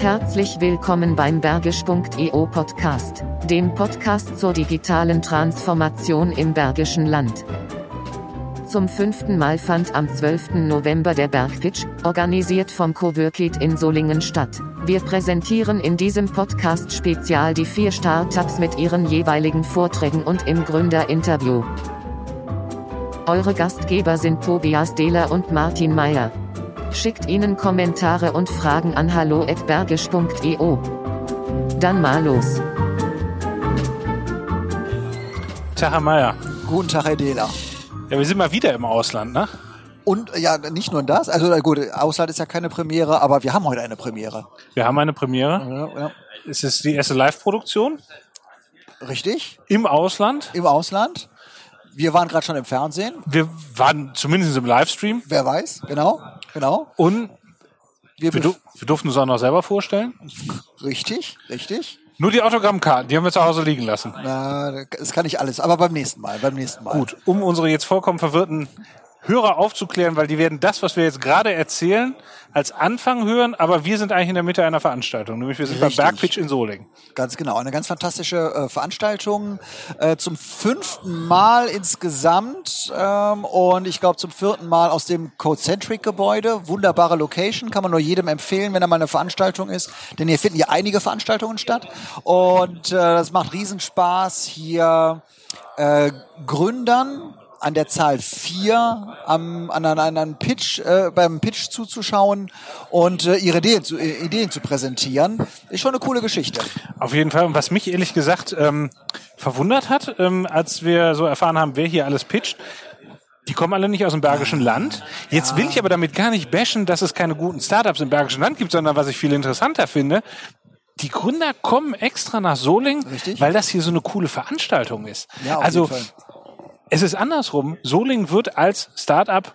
Herzlich willkommen beim Bergisch.eu Podcast, dem Podcast zur digitalen Transformation im Bergischen Land. Zum fünften Mal fand am 12. November der Bergpitch, organisiert vom Coworkit in Solingen statt. Wir präsentieren in diesem Podcast spezial die vier Startups mit ihren jeweiligen Vorträgen und im Gründerinterview. Eure Gastgeber sind Tobias Dehler und Martin Meyer. Schickt ihnen Kommentare und Fragen an hallo@bergisch.eu. Dann mal los. Tag, Herr Meier. Guten Tag, Herr Dehler. Ja, wir sind mal wieder im Ausland, ne? Und ja, nicht nur das, also gut, Ausland ist ja keine Premiere, aber wir haben heute eine Premiere. Wir haben eine Premiere. Ja, ja. Es ist die erste Live-Produktion Richtig? im Ausland. Im Ausland. Wir waren gerade schon im Fernsehen. Wir waren zumindest im Livestream Wer weiß? Genau, genau. und Wir, wir, du wir durften uns auch noch selber vorstellen. richtig, richtig. Nur die Autogrammkarten, die haben wir zu Hause liegen lassen. Na, das kann ich alles, aber beim nächsten Mal, beim nächsten Mal. Gut, um unsere jetzt vollkommen verwirrten Hörer aufzuklären, weil die werden das, was wir jetzt gerade erzählen, als Anfang hören, aber wir sind eigentlich in der Mitte einer Veranstaltung, nämlich wir sind Richtig. beim Bergpitch in Solingen. Ganz genau. Eine ganz fantastische äh, Veranstaltung. Äh, zum fünften Mal insgesamt. Ähm, und ich glaube zum vierten Mal aus dem Codecentric-Gebäude. Wunderbare Location. Kann man nur jedem empfehlen, wenn er mal eine Veranstaltung ist. Denn hier finden ja einige Veranstaltungen statt. Und äh, das macht Riesenspaß, hier äh, Gründern an der Zahl vier am, an, an einem Pitch, äh, beim Pitch zuzuschauen und äh, ihre Ideen zu, äh, Ideen zu präsentieren. Ist schon eine coole Geschichte. Auf jeden Fall. Und was mich ehrlich gesagt ähm, verwundert hat, ähm, als wir so erfahren haben, wer hier alles pitcht, die kommen alle nicht aus dem Bergischen Land. Jetzt will ich aber damit gar nicht bashen, dass es keine guten Startups im Bergischen Land gibt, sondern was ich viel interessanter finde, die Gründer kommen extra nach Solingen, Richtig. weil das hier so eine coole Veranstaltung ist. Ja, auf also jeden Fall. Es ist andersrum. Solingen wird als Startup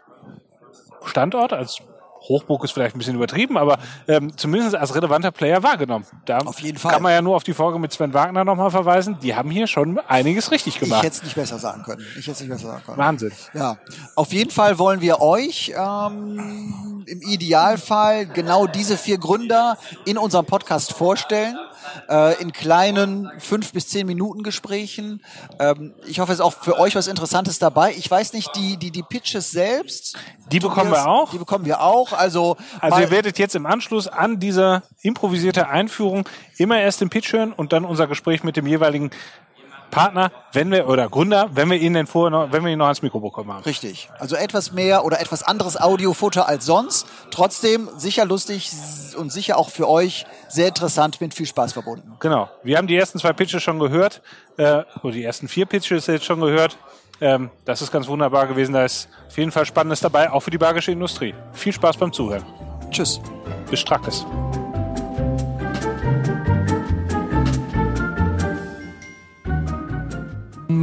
Standort, als Hochburg ist vielleicht ein bisschen übertrieben, aber ähm, zumindest als relevanter Player wahrgenommen. Da Auf jeden Fall. kann man ja nur auf die Folge mit Sven Wagner nochmal verweisen. Die haben hier schon einiges richtig Ich gemacht. hätte es nicht besser sagen können. Ich hätte es nicht besser sagen können. Wahnsinn. Ja, auf jeden Fall wollen wir euch ähm, im Idealfall genau diese vier Gründer in unserem Podcast vorstellen. Äh, in kleinen fünf bis zehn Minuten Gesprächen. Ähm, ich hoffe, es ist auch für euch was Interessantes dabei. Ich weiß nicht, die die die Pitches selbst. Die bekommen wir auch. Die bekommen wir auch. Also, Also ihr werdet jetzt im Anschluss an dieser improvisierte Einführung immer erst den Pitch hören und dann unser Gespräch mit dem jeweiligen Partner, wenn wir oder Gründer, wenn wir ihn denn vorher noch, wenn wir ihn noch ans Mikro bekommen haben. Richtig. Also etwas mehr oder etwas anderes Audiofutter als sonst. Trotzdem sicher lustig und sicher auch für euch sehr interessant mit viel Spaß verbunden. Genau. Wir haben die ersten zwei Pitches schon gehört, äh, oder die ersten vier Pitches jetzt schon gehört. Ähm, das ist ganz wunderbar gewesen. Da ist auf jeden Fall Spannendes dabei, auch für die bergische Industrie. Viel Spaß beim Zuhören. Tschüss. Bis Strackes.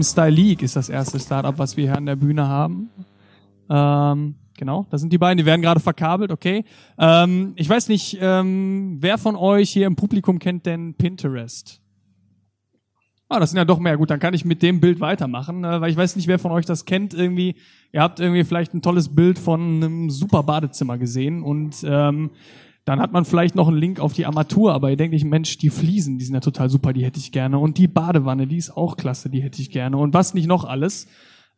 Style League ist das erste Startup, was wir hier an der Bühne haben. Ähm, genau, da sind die beiden, die werden gerade verkabelt, okay. Ähm, ich weiß nicht, ähm, wer von euch hier im Publikum kennt denn Pinterest? Ah, das sind ja doch mehr. Gut, dann kann ich mit dem Bild weitermachen, äh, weil ich weiß nicht, wer von euch das kennt. Irgendwie, ihr habt irgendwie vielleicht ein tolles Bild von einem super Badezimmer gesehen und ähm, dann hat man vielleicht noch einen Link auf die Armatur, aber ihr denkt nicht, Mensch, die Fliesen, die sind ja total super, die hätte ich gerne. Und die Badewanne, die ist auch klasse, die hätte ich gerne. Und was nicht noch alles.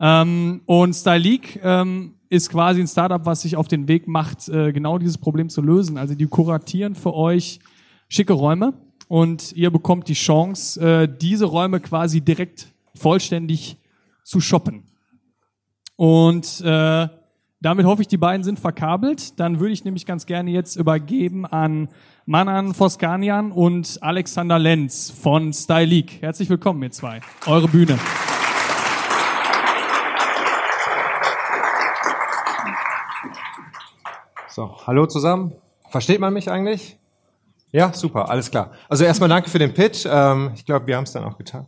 Ähm, und Style League ähm, ist quasi ein Startup, was sich auf den Weg macht, äh, genau dieses Problem zu lösen. Also die kuratieren für euch schicke Räume und ihr bekommt die Chance, äh, diese Räume quasi direkt vollständig zu shoppen. Und äh, damit hoffe ich, die beiden sind verkabelt. Dann würde ich nämlich ganz gerne jetzt übergeben an Manan Foskanian und Alexander Lenz von Style League. Herzlich willkommen, ihr zwei. Eure Bühne. So, hallo zusammen. Versteht man mich eigentlich? Ja, super, alles klar. Also erstmal danke für den Pitch. Ähm, ich glaube, wir haben es dann auch getan.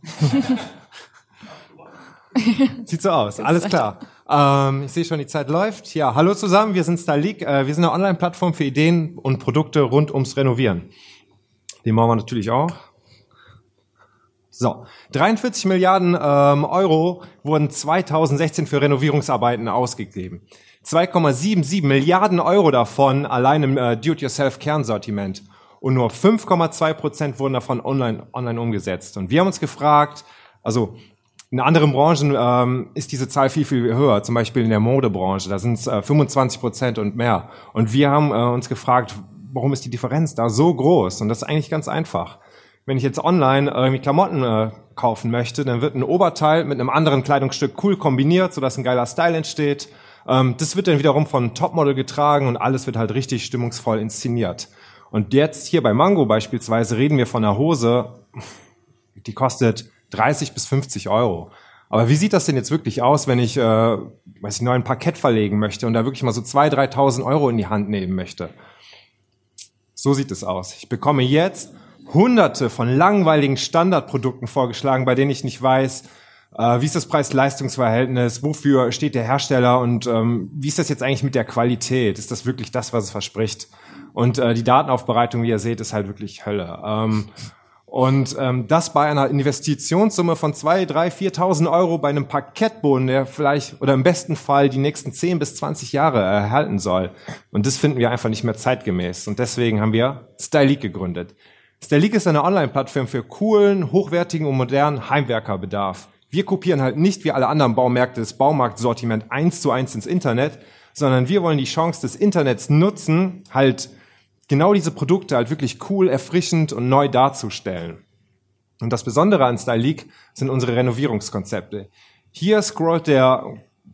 Sieht so aus, alles klar. Ähm, ich sehe schon, die Zeit läuft. Ja, hallo zusammen, wir sind Style League. Äh, wir sind eine Online-Plattform für Ideen und Produkte rund ums Renovieren. Den machen wir natürlich auch. So, 43 Milliarden ähm, Euro wurden 2016 für Renovierungsarbeiten ausgegeben. 2,77 Milliarden Euro davon allein im äh, Do-it-yourself-Kernsortiment. und nur 5,2 Prozent wurden davon online, online umgesetzt. Und wir haben uns gefragt, also in anderen Branchen ähm, ist diese Zahl viel, viel höher, zum Beispiel in der Modebranche, da sind es äh, 25 Prozent und mehr. Und wir haben äh, uns gefragt, warum ist die Differenz da so groß? Und das ist eigentlich ganz einfach. Wenn ich jetzt online irgendwie Klamotten äh, kaufen möchte, dann wird ein Oberteil mit einem anderen Kleidungsstück cool kombiniert, sodass ein geiler Style entsteht. Ähm, das wird dann wiederum von Topmodel getragen und alles wird halt richtig stimmungsvoll inszeniert. Und jetzt hier bei Mango beispielsweise reden wir von einer Hose, die kostet 30 bis 50 Euro. Aber wie sieht das denn jetzt wirklich aus, wenn ich, äh, weiß ich, neu ein Parkett verlegen möchte und da wirklich mal so 2.000, 3.000 Euro in die Hand nehmen möchte? So sieht es aus. Ich bekomme jetzt hunderte von langweiligen Standardprodukten vorgeschlagen, bei denen ich nicht weiß, äh, wie ist das Preis-Leistungs-Verhältnis, wofür steht der Hersteller und ähm, wie ist das jetzt eigentlich mit der Qualität? Ist das wirklich das, was es verspricht? Und äh, die Datenaufbereitung, wie ihr seht, ist halt wirklich Hölle. Ähm, und ähm, das bei einer Investitionssumme von zwei, drei, 4.000 Euro bei einem Parkettboden, der vielleicht oder im besten Fall die nächsten 10 bis 20 Jahre erhalten soll. Und das finden wir einfach nicht mehr zeitgemäß. Und deswegen haben wir Styleek gegründet. Styleek ist eine Online-Plattform für coolen, hochwertigen und modernen Heimwerkerbedarf. Wir kopieren halt nicht wie alle anderen Baumärkte das Baumarktsortiment eins zu eins ins Internet, sondern wir wollen die Chance des Internets nutzen, halt genau diese Produkte halt wirklich cool, erfrischend und neu darzustellen. Und das Besondere an Style League sind unsere Renovierungskonzepte. Hier scrollt der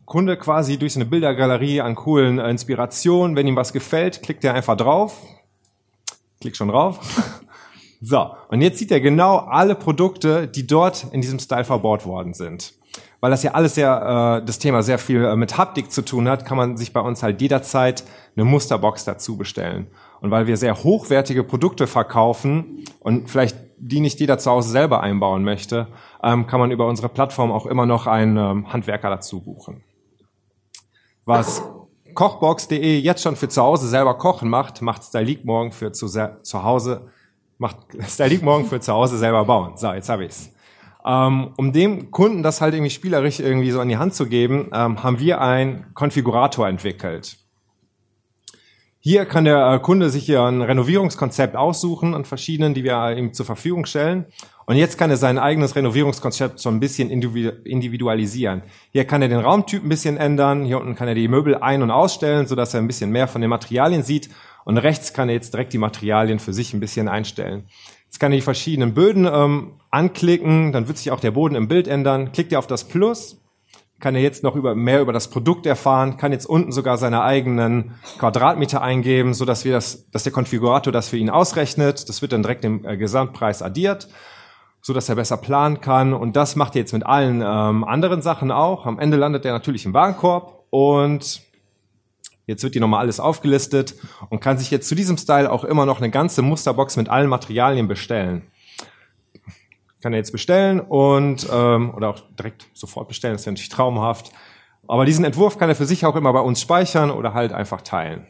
Kunde quasi durch eine Bildergalerie an coolen äh, Inspirationen. Wenn ihm was gefällt, klickt er einfach drauf. Klick schon drauf. So, und jetzt sieht er genau alle Produkte, die dort in diesem Style verbaut worden sind. Weil das ja alles sehr, äh, das Thema sehr viel äh, mit Haptik zu tun hat, kann man sich bei uns halt jederzeit eine Musterbox dazu bestellen. Und weil wir sehr hochwertige Produkte verkaufen und vielleicht die nicht jeder zu Hause selber einbauen möchte, ähm, kann man über unsere Plattform auch immer noch einen ähm, Handwerker dazu buchen. Was Kochbox.de jetzt schon für zu Hause selber kochen macht, macht Styleek morgen für zu, zu Hause, macht Styleek morgen für zu Hause selber bauen. So, jetzt habe ich's. Ähm, um dem Kunden das halt irgendwie spielerisch irgendwie so in die Hand zu geben, haben wir einen Konfigurator entwickelt. Hier kann der äh, Kunde sich hier ein Renovierungskonzept aussuchen an verschiedenen, die wir ihm zur Verfügung stellen. Und jetzt kann er sein eigenes Renovierungskonzept so ein bisschen individualisieren. Hier kann er den Raumtyp ein bisschen ändern. Hier unten kann er die Möbel ein- und ausstellen, sodass er ein bisschen mehr von den Materialien sieht. Und rechts kann er jetzt direkt die Materialien für sich ein bisschen einstellen. Jetzt kann er die verschiedenen Böden ähm, anklicken. Dann wird sich auch der Boden im Bild ändern. Klickt er auf das Plus, kann er jetzt noch über, mehr über das Produkt erfahren, kann jetzt unten sogar seine eigenen Quadratmeter eingeben, so dass wir das, dass der Konfigurator das für ihn ausrechnet. Das wird dann direkt im äh, Gesamtpreis addiert, so dass er besser planen kann. Und das macht er jetzt mit allen ähm, anderen Sachen auch. Am Ende landet er natürlich im Warenkorb und Jetzt wird hier nochmal alles aufgelistet und kann sich jetzt zu diesem Style auch immer noch eine ganze Musterbox mit allen Materialien bestellen kann er jetzt bestellen und ähm, oder auch direkt sofort bestellen, das ist ja natürlich traumhaft. Aber diesen Entwurf kann er für sich auch immer bei uns speichern oder halt einfach teilen.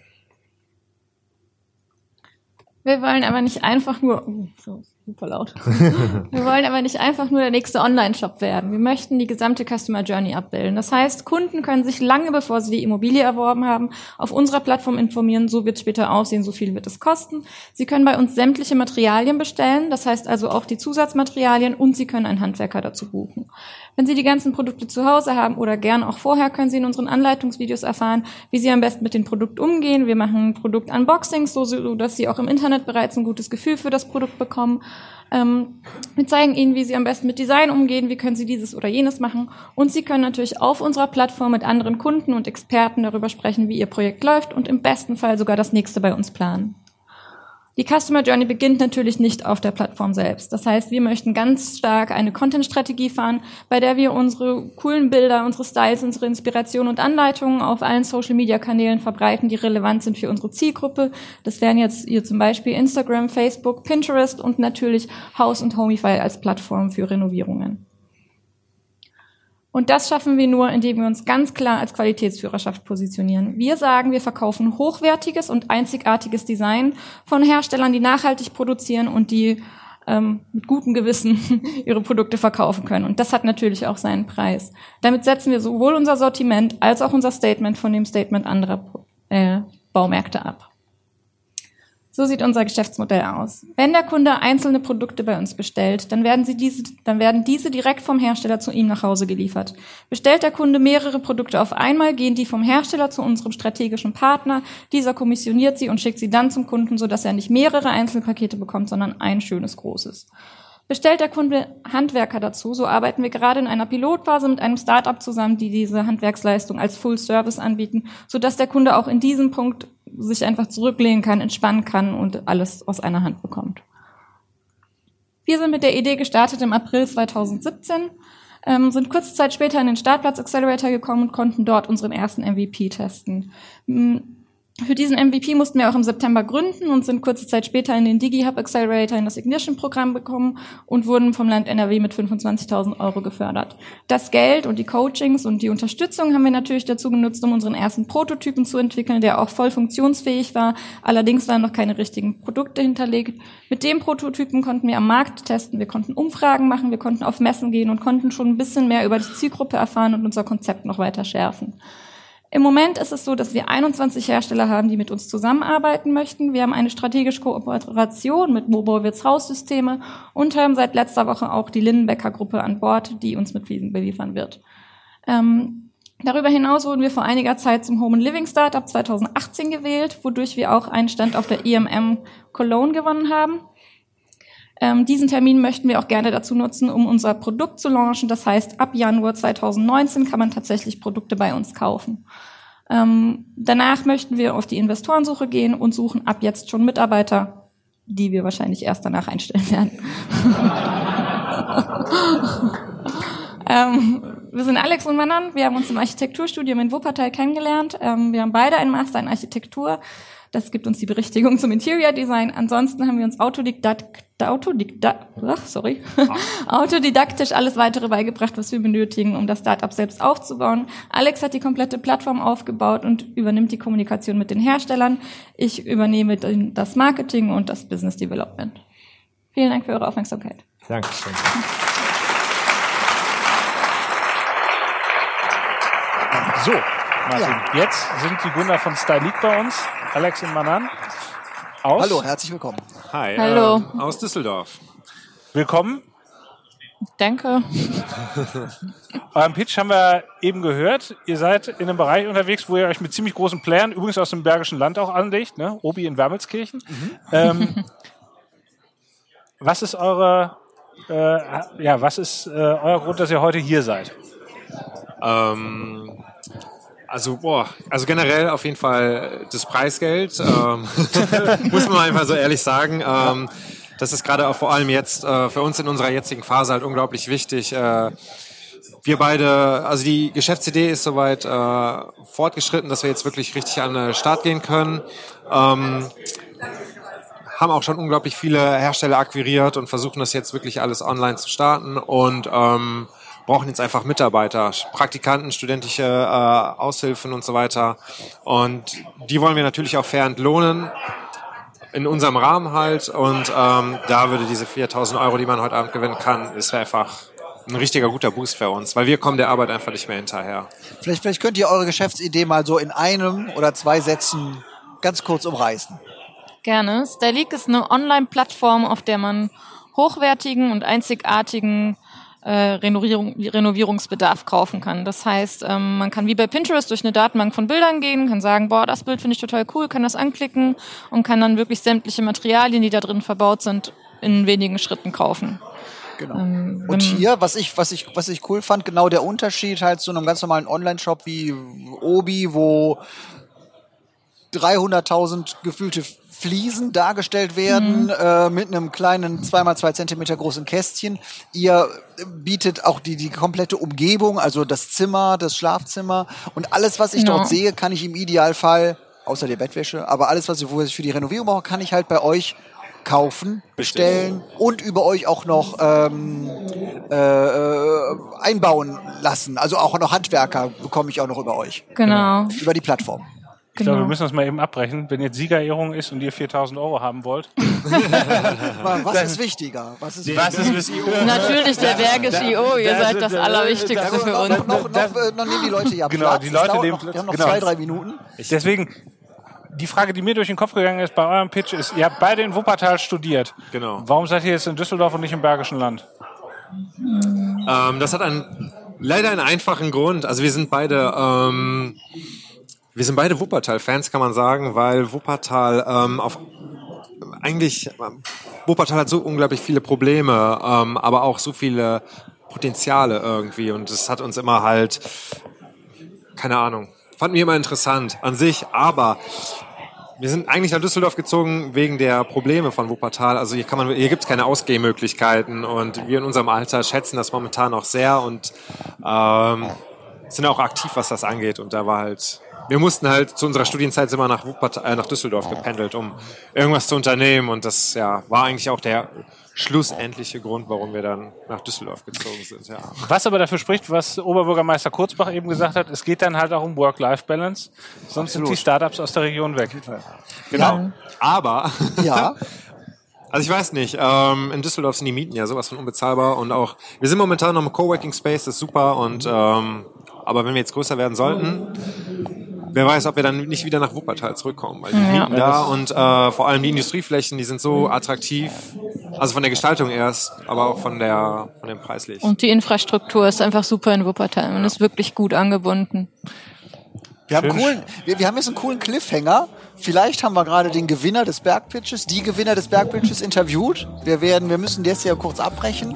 Wir wollen aber nicht einfach nur, oh, so, super laut. Wir wollen aber nicht einfach nur der nächste Online-Shop werden. Wir möchten die gesamte Customer Journey abbilden. Das heißt, Kunden können sich lange bevor sie die Immobilie erworben haben, auf unserer Plattform informieren, so wird es später aussehen, so viel wird es kosten. Sie können bei uns sämtliche Materialien bestellen, das heißt also auch die Zusatzmaterialien und Sie können einen Handwerker dazu buchen. Wenn Sie die ganzen Produkte zu Hause haben oder gern auch vorher, können Sie in unseren Anleitungsvideos erfahren, wie Sie am besten mit dem Produkt umgehen. Wir machen Produkt-Unboxings, so dass Sie auch im Internet bereits ein gutes Gefühl für das Produkt bekommen. Ähm, wir zeigen Ihnen, wie Sie am besten mit Design umgehen, wie können Sie dieses oder jenes machen. Und Sie können natürlich auf unserer Plattform mit anderen Kunden und Experten darüber sprechen, wie Ihr Projekt läuft und im besten Fall sogar das nächste bei uns planen. Die Customer Journey beginnt natürlich nicht auf der Plattform selbst. Das heißt, wir möchten ganz stark eine Content-Strategie fahren, bei der wir unsere coolen Bilder, unsere Styles, unsere Inspiration und Anleitungen auf allen Social-Media-Kanälen verbreiten, die relevant sind für unsere Zielgruppe. Das wären jetzt hier zum Beispiel Instagram, Facebook, Pinterest und natürlich House und Homify als Plattform für Renovierungen. Und das schaffen wir nur, indem wir uns ganz klar als Qualitätsführerschaft positionieren. Wir sagen, wir verkaufen hochwertiges und einzigartiges Design von Herstellern, die nachhaltig produzieren und die ähm, mit gutem Gewissen ihre Produkte verkaufen können. Und das hat natürlich auch seinen Preis. Damit setzen wir sowohl unser Sortiment als auch unser Statement von dem Statement anderer äh, Baumärkte ab. So sieht unser Geschäftsmodell aus. Wenn der Kunde einzelne Produkte bei uns bestellt, dann werden, sie diese, dann werden diese direkt vom Hersteller zu ihm nach Hause geliefert. Bestellt der Kunde mehrere Produkte auf einmal, gehen die vom Hersteller zu unserem strategischen Partner. Dieser kommissioniert sie und schickt sie dann zum Kunden, sodass er nicht mehrere Einzelpakete bekommt, sondern ein schönes großes. Bestellt der Kunde Handwerker dazu, so arbeiten wir gerade in einer Pilotphase mit einem Startup zusammen, die diese Handwerksleistung als Full Service anbieten, sodass der Kunde auch in diesem Punkt sich einfach zurücklehnen kann, entspannen kann und alles aus einer Hand bekommt. Wir sind mit der Idee gestartet im April 2017, ähm, sind kurze Zeit später in den Startplatz Accelerator gekommen und konnten dort unseren ersten MVP testen. Für diesen MVP mussten wir auch im September gründen und sind kurze Zeit später in den DigiHub Accelerator in das Ignition-Programm bekommen und wurden vom Land NRW mit 25.000 Euro gefördert. Das Geld und die Coachings und die Unterstützung haben wir natürlich dazu genutzt, um unseren ersten Prototypen zu entwickeln, der auch voll funktionsfähig war. Allerdings waren noch keine richtigen Produkte hinterlegt. Mit dem Prototypen konnten wir am Markt testen, wir konnten Umfragen machen, wir konnten auf Messen gehen und konnten schon ein bisschen mehr über die Zielgruppe erfahren und unser Konzept noch weiter schärfen. Im Moment ist es so, dass wir 21 Hersteller haben, die mit uns zusammenarbeiten möchten. Wir haben eine strategische Kooperation mit Mobowitz Haussysteme und haben seit letzter Woche auch die Linnenbecker Gruppe an Bord, die uns mit Wiesen beliefern wird. Ähm, darüber hinaus wurden wir vor einiger Zeit zum Home and Living Startup 2018 gewählt, wodurch wir auch einen Stand auf der EMM Cologne gewonnen haben. Ähm, diesen Termin möchten wir auch gerne dazu nutzen, um unser Produkt zu launchen. Das heißt, ab Januar 2019 kann man tatsächlich Produkte bei uns kaufen. Ähm, danach möchten wir auf die Investorensuche gehen und suchen ab jetzt schon Mitarbeiter, die wir wahrscheinlich erst danach einstellen werden. ähm, wir sind Alex und Manon. Wir haben uns im Architekturstudium in Wuppertal kennengelernt. Ähm, wir haben beide einen Master in Architektur. Das gibt uns die Berichtigung zum Interior Design. Ansonsten haben wir uns Autodidakt, Autodidakt, ach, sorry, autodidaktisch alles weitere beigebracht, was wir benötigen, um das Startup selbst aufzubauen. Alex hat die komplette Plattform aufgebaut und übernimmt die Kommunikation mit den Herstellern. Ich übernehme das Marketing und das Business Development. Vielen Dank für eure Aufmerksamkeit. Dankeschön. So, Martin, jetzt sind die Gründer von Styleek bei uns, Alex und Manan. Aus. Hallo, herzlich willkommen. Hi, Hallo. ähm, aus Düsseldorf. Willkommen. Danke. Euren Pitch haben wir eben gehört. Ihr seid in einem Bereich unterwegs, wo ihr euch mit ziemlich großen Playern, übrigens aus dem Bergischen Land auch anlegt, ne? Obi in Wermelskirchen. Ähm, was ist eure, äh, ja, was ist äh, euer Grund, dass ihr heute hier seid? Ähm, also, boah, also generell auf jeden Fall das Preisgeld, ähm, muss man einfach so ehrlich sagen. Ähm, das ist gerade auch vor allem jetzt äh, für uns in unserer jetzigen Phase halt unglaublich wichtig. Äh, wir beide, also die Geschäftsidee ist soweit äh, fortgeschritten, dass wir jetzt wirklich richtig an den Start gehen können. Ähm, haben auch schon unglaublich viele Hersteller akquiriert und versuchen das jetzt wirklich alles online zu starten und ähm, brauchen jetzt einfach Mitarbeiter, Praktikanten, studentische äh, Aushilfen und so weiter. Und die wollen wir natürlich auch fair entlohnen in unserem Rahmen halt. Und ähm, da würde diese 4000 Euro, die man heute Abend gewinnen kann, ist einfach ein richtiger guter Boost für uns, weil wir kommen der Arbeit einfach nicht mehr hinterher. Vielleicht, vielleicht könnt ihr eure Geschäftsidee mal so in einem oder zwei Sätzen ganz kurz umreißen. Gerne. Styleek ist eine Online-Plattform, auf der man hochwertigen und einzigartigen Renovierung, Renovierungsbedarf kaufen kann. Das heißt, ähm, man kann wie bei Pinterest durch eine Datenbank von Bildern gehen, kann sagen, boah, das Bild finde ich total cool, kann das anklicken und kann dann wirklich sämtliche Materialien, die da drin verbaut sind, in wenigen Schritten kaufen. Genau. Ähm, Und hier, was ich, was ich, was ich cool fand, genau der Unterschied halt zu einem ganz normalen Online-Shop wie Obi, wo 300.000 gefühlte Fliesen dargestellt werden äh, mit einem kleinen 2x2 Zentimeter großen Kästchen. Ihr bietet auch die, die komplette Umgebung, also das Zimmer, das Schlafzimmer und alles, was ich Genau. dort sehe, kann ich im Idealfall, außer der Bettwäsche, aber alles, was ich, wo ich für die Renovierung brauche, kann ich halt bei euch kaufen, bestellen und über euch auch noch ähm, äh, äh, einbauen lassen. Also auch noch Handwerker bekomme ich auch noch über euch, Genau. über die Plattform. Ich glaube, wir genau. müssen das mal eben abbrechen. Wenn jetzt Siegerehrung ist und ihr 4000 Euro haben wollt, Was ist wichtiger? Was ist was ist das IO? Natürlich der Bergische IO, ihr seid das Allerwichtigste für uns. noch, noch, noch, noch nehmen die Leute ja Genau, Platz. die Leute nehmen noch, Platz. Wir haben noch Genau. zwei, drei Minuten. Deswegen, die Frage, die mir durch den Kopf gegangen ist bei eurem Pitch, ist, ihr habt beide in Wuppertal studiert. Genau. Warum seid ihr jetzt in Düsseldorf und nicht im Bergischen Land? Ähm, das hat einen, leider einen einfachen Grund. Also wir sind beide, ähm, wir sind beide Wuppertal-Fans, kann man sagen, weil Wuppertal ähm, auf eigentlich ähm, Wuppertal hat so unglaublich viele Probleme, ähm, aber auch so viele Potenziale irgendwie und es hat uns immer halt keine Ahnung. Fanden wir immer interessant an sich, aber wir sind eigentlich nach Düsseldorf gezogen wegen der Probleme von Wuppertal. Also hier kann man, hier gibt's keine Ausgehmöglichkeiten und wir in unserem Alter schätzen das momentan auch sehr und ähm, sind auch aktiv, was das angeht. Und da war halt, wir mussten halt zu unserer Studienzeit immer nach Wuppertal, äh, nach Düsseldorf gependelt, um irgendwas zu unternehmen. Und das ja war eigentlich auch der schlussendliche Grund, warum wir dann nach Düsseldorf gezogen sind. Ja. Was aber dafür spricht, was Oberbürgermeister Kurzbach eben gesagt hat, es geht dann halt auch um Work-Life-Balance, sonst sind die Startups aus der Region weg. Genau. Aber Ja, Also ich weiß nicht, ähm, in Düsseldorf sind die Mieten ja sowas von unbezahlbar und auch, wir sind momentan noch im Coworking Space, das ist super und ähm, aber wenn wir jetzt größer werden sollten, wer weiß, ob wir dann nicht wieder nach Wuppertal zurückkommen, weil die Mieten da und äh, vor allem die Industrieflächen, die sind so attraktiv, also von der Gestaltung erst, aber auch von der von dem preislich. Und die Infrastruktur ist einfach super in Wuppertal. Man ist wirklich gut angebunden. wir haben, coolen, wir, wir haben jetzt einen coolen Cliffhanger. Vielleicht haben wir gerade den Gewinner des Bergpitches, die Gewinner des Bergpitches interviewt. Wir werden, wir müssen das hier kurz abbrechen.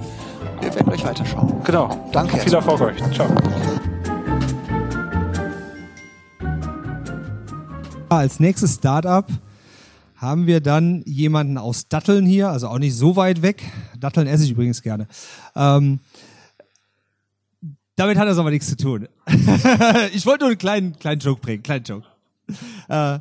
Wir werden euch weiterschauen. Genau. Danke Viel Erfolg euch. Ciao. Als nächstes Startup haben wir dann jemanden aus Datteln hier, also auch nicht so weit weg. Datteln esse ich übrigens gerne. Ähm, damit hat das aber nichts zu tun. ich wollte nur einen kleinen, kleinen Joke bringen, kleinen Joke. Äh,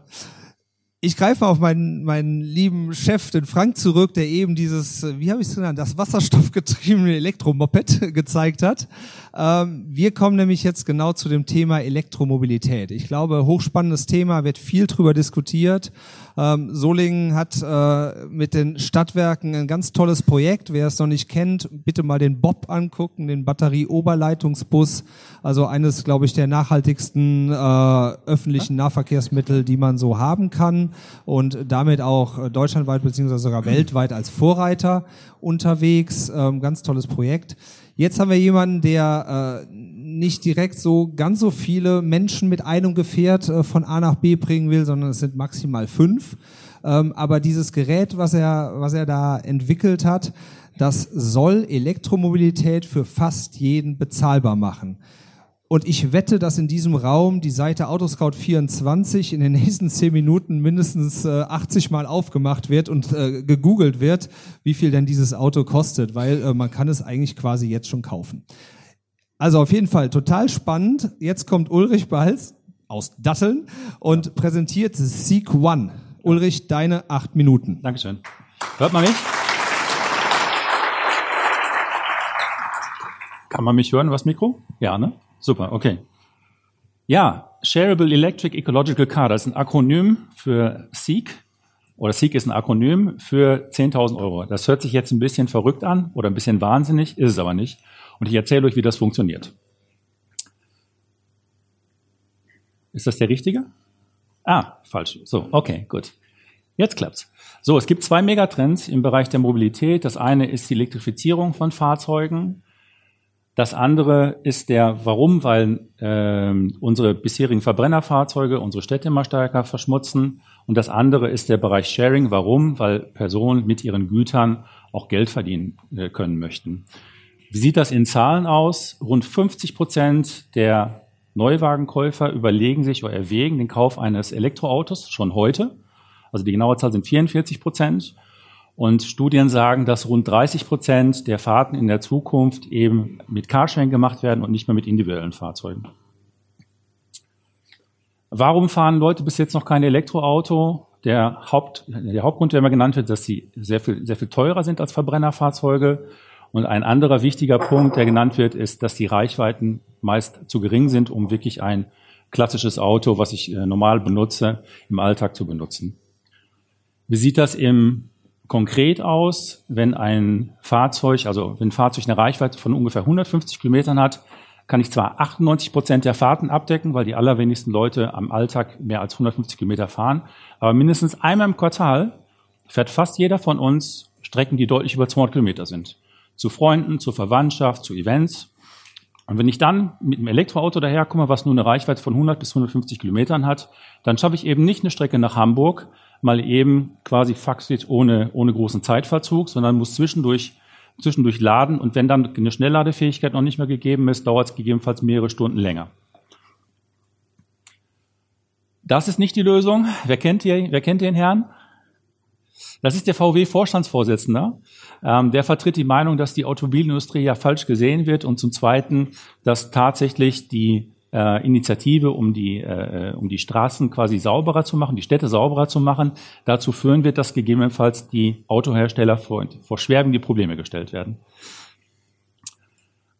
ich greife auf meinen, meinen lieben Chef, den Frank, zurück, der eben dieses, äh, wie habe ich es genannt, das wasserstoffgetriebene Elektromoped gezeigt hat. Ähm, wir kommen nämlich jetzt genau zu dem Thema Elektromobilität. Ich glaube, hochspannendes Thema, wird viel drüber diskutiert. Ähm, Solingen hat äh, mit den Stadtwerken ein ganz tolles Projekt. Wer es noch nicht kennt, bitte mal den Bob angucken, den Batterie-Oberleitungsbus. Also eines, glaube ich, der nachhaltigsten äh, öffentlichen Nahverkehrsmittel, die man so haben kann und damit auch äh, deutschlandweit beziehungsweise sogar weltweit als Vorreiter unterwegs. Ähm, ganz tolles Projekt. Jetzt haben wir jemanden, der äh, nicht direkt so ganz so viele Menschen mit einem Gefährt äh, von A nach B bringen will, sondern es sind maximal fünf. Ähm, aber dieses Gerät, was er, was er da entwickelt hat, das soll Elektromobilität für fast jeden bezahlbar machen. Und ich wette, dass in diesem Raum die Seite Autoscout24 in den nächsten zehn Minuten mindestens äh, 80 Mal aufgemacht wird und äh, gegoogelt wird, wie viel denn dieses Auto kostet, weil äh, man kann es eigentlich quasi jetzt schon kaufen. Also auf jeden Fall total spannend. Jetzt kommt Ulrich Balz aus Datteln und präsentiert Seek One. Ulrich, deine acht Minuten. Dankeschön. Hört man mich? Kann man mich hören, was Mikro? Ja, ne? Super, okay. Ja, Shareable Electric Ecological Car, das ist ein Akronym für SEEK. Oder SEEK ist ein Akronym für 10.000 Euro. Das hört sich jetzt ein bisschen verrückt an oder ein bisschen wahnsinnig, ist es aber nicht. Und ich erzähle euch, wie das funktioniert. Ist das der richtige? Ah, falsch. So, okay, gut. Jetzt klappt's. So, es gibt zwei Megatrends im Bereich der Mobilität. Das eine ist die Elektrifizierung von Fahrzeugen. Das andere ist der Warum, weil ähm, unsere bisherigen Verbrennerfahrzeuge unsere Städte immer stärker verschmutzen. Und das andere ist der Bereich Sharing. Warum? Weil Personen mit ihren Gütern auch Geld verdienen äh, können möchten. Wie sieht das in Zahlen aus? Rund 50 Prozent der Neuwagenkäufer überlegen sich oder erwägen den Kauf eines Elektroautos schon heute. Also die genaue Zahl sind 44 Prozent. Und Studien sagen, dass rund 30 Prozent der Fahrten in der Zukunft eben mit Carsharing gemacht werden und nicht mehr mit individuellen Fahrzeugen. Warum fahren Leute bis jetzt noch kein Elektroauto? Der, Haupt, der Hauptgrund, der immer genannt wird, dass sie sehr viel, sehr viel teurer sind als Verbrennerfahrzeuge. Und ein anderer wichtiger Punkt, der genannt wird, ist, dass die Reichweiten meist zu gering sind, um wirklich ein klassisches Auto, was ich äh, normal benutze, im Alltag zu benutzen. Wie sieht das im konkret aus, wenn ein Fahrzeug, also wenn ein Fahrzeug eine Reichweite von ungefähr 150 Kilometern hat, kann ich zwar 98 Prozent der Fahrten abdecken, weil die allerwenigsten Leute am Alltag mehr als 150 Kilometer fahren, aber mindestens einmal im Quartal fährt fast jeder von uns Strecken, die deutlich über 200 Kilometer sind. Zu Freunden, zur Verwandtschaft, zu Events. Und wenn ich dann mit einem Elektroauto daherkomme, was nur eine Reichweite von 100 bis 150 Kilometern hat, dann schaffe ich eben nicht eine Strecke nach Hamburg, mal eben quasi Faxit ohne, ohne großen Zeitverzug, sondern muss zwischendurch, zwischendurch laden. Und wenn dann eine Schnellladefähigkeit noch nicht mehr gegeben ist, dauert es gegebenenfalls mehrere Stunden länger. Das ist nicht die Lösung. Wer kennt, hier, wer kennt den Herrn? Das ist der VW-Vorstandsvorsitzende. Ähm, der vertritt die Meinung, dass die Automobilindustrie ja falsch gesehen wird und zum Zweiten, dass tatsächlich die äh, Initiative, um die, äh, um die Straßen quasi sauberer zu machen, die Städte sauberer zu machen, dazu führen wird, dass gegebenenfalls die Autohersteller vor, vor schwerwiegende Probleme gestellt werden.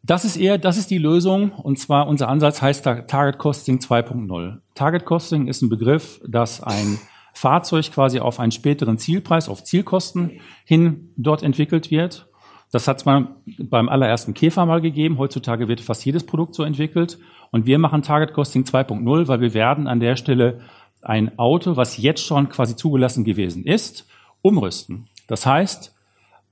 Das ist eher, das ist die Lösung, und zwar unser Ansatz heißt Target Costing 2.0. Target Costing ist ein Begriff, dass ein Fahrzeug quasi auf einen späteren Zielpreis, auf Zielkosten hin dort entwickelt wird. Das hat es beim allerersten Käfer mal gegeben. Heutzutage wird fast jedes Produkt so entwickelt. Und wir machen Target Costing 2.0, weil wir werden an der Stelle ein Auto, was jetzt schon quasi zugelassen gewesen ist, umrüsten. Das heißt,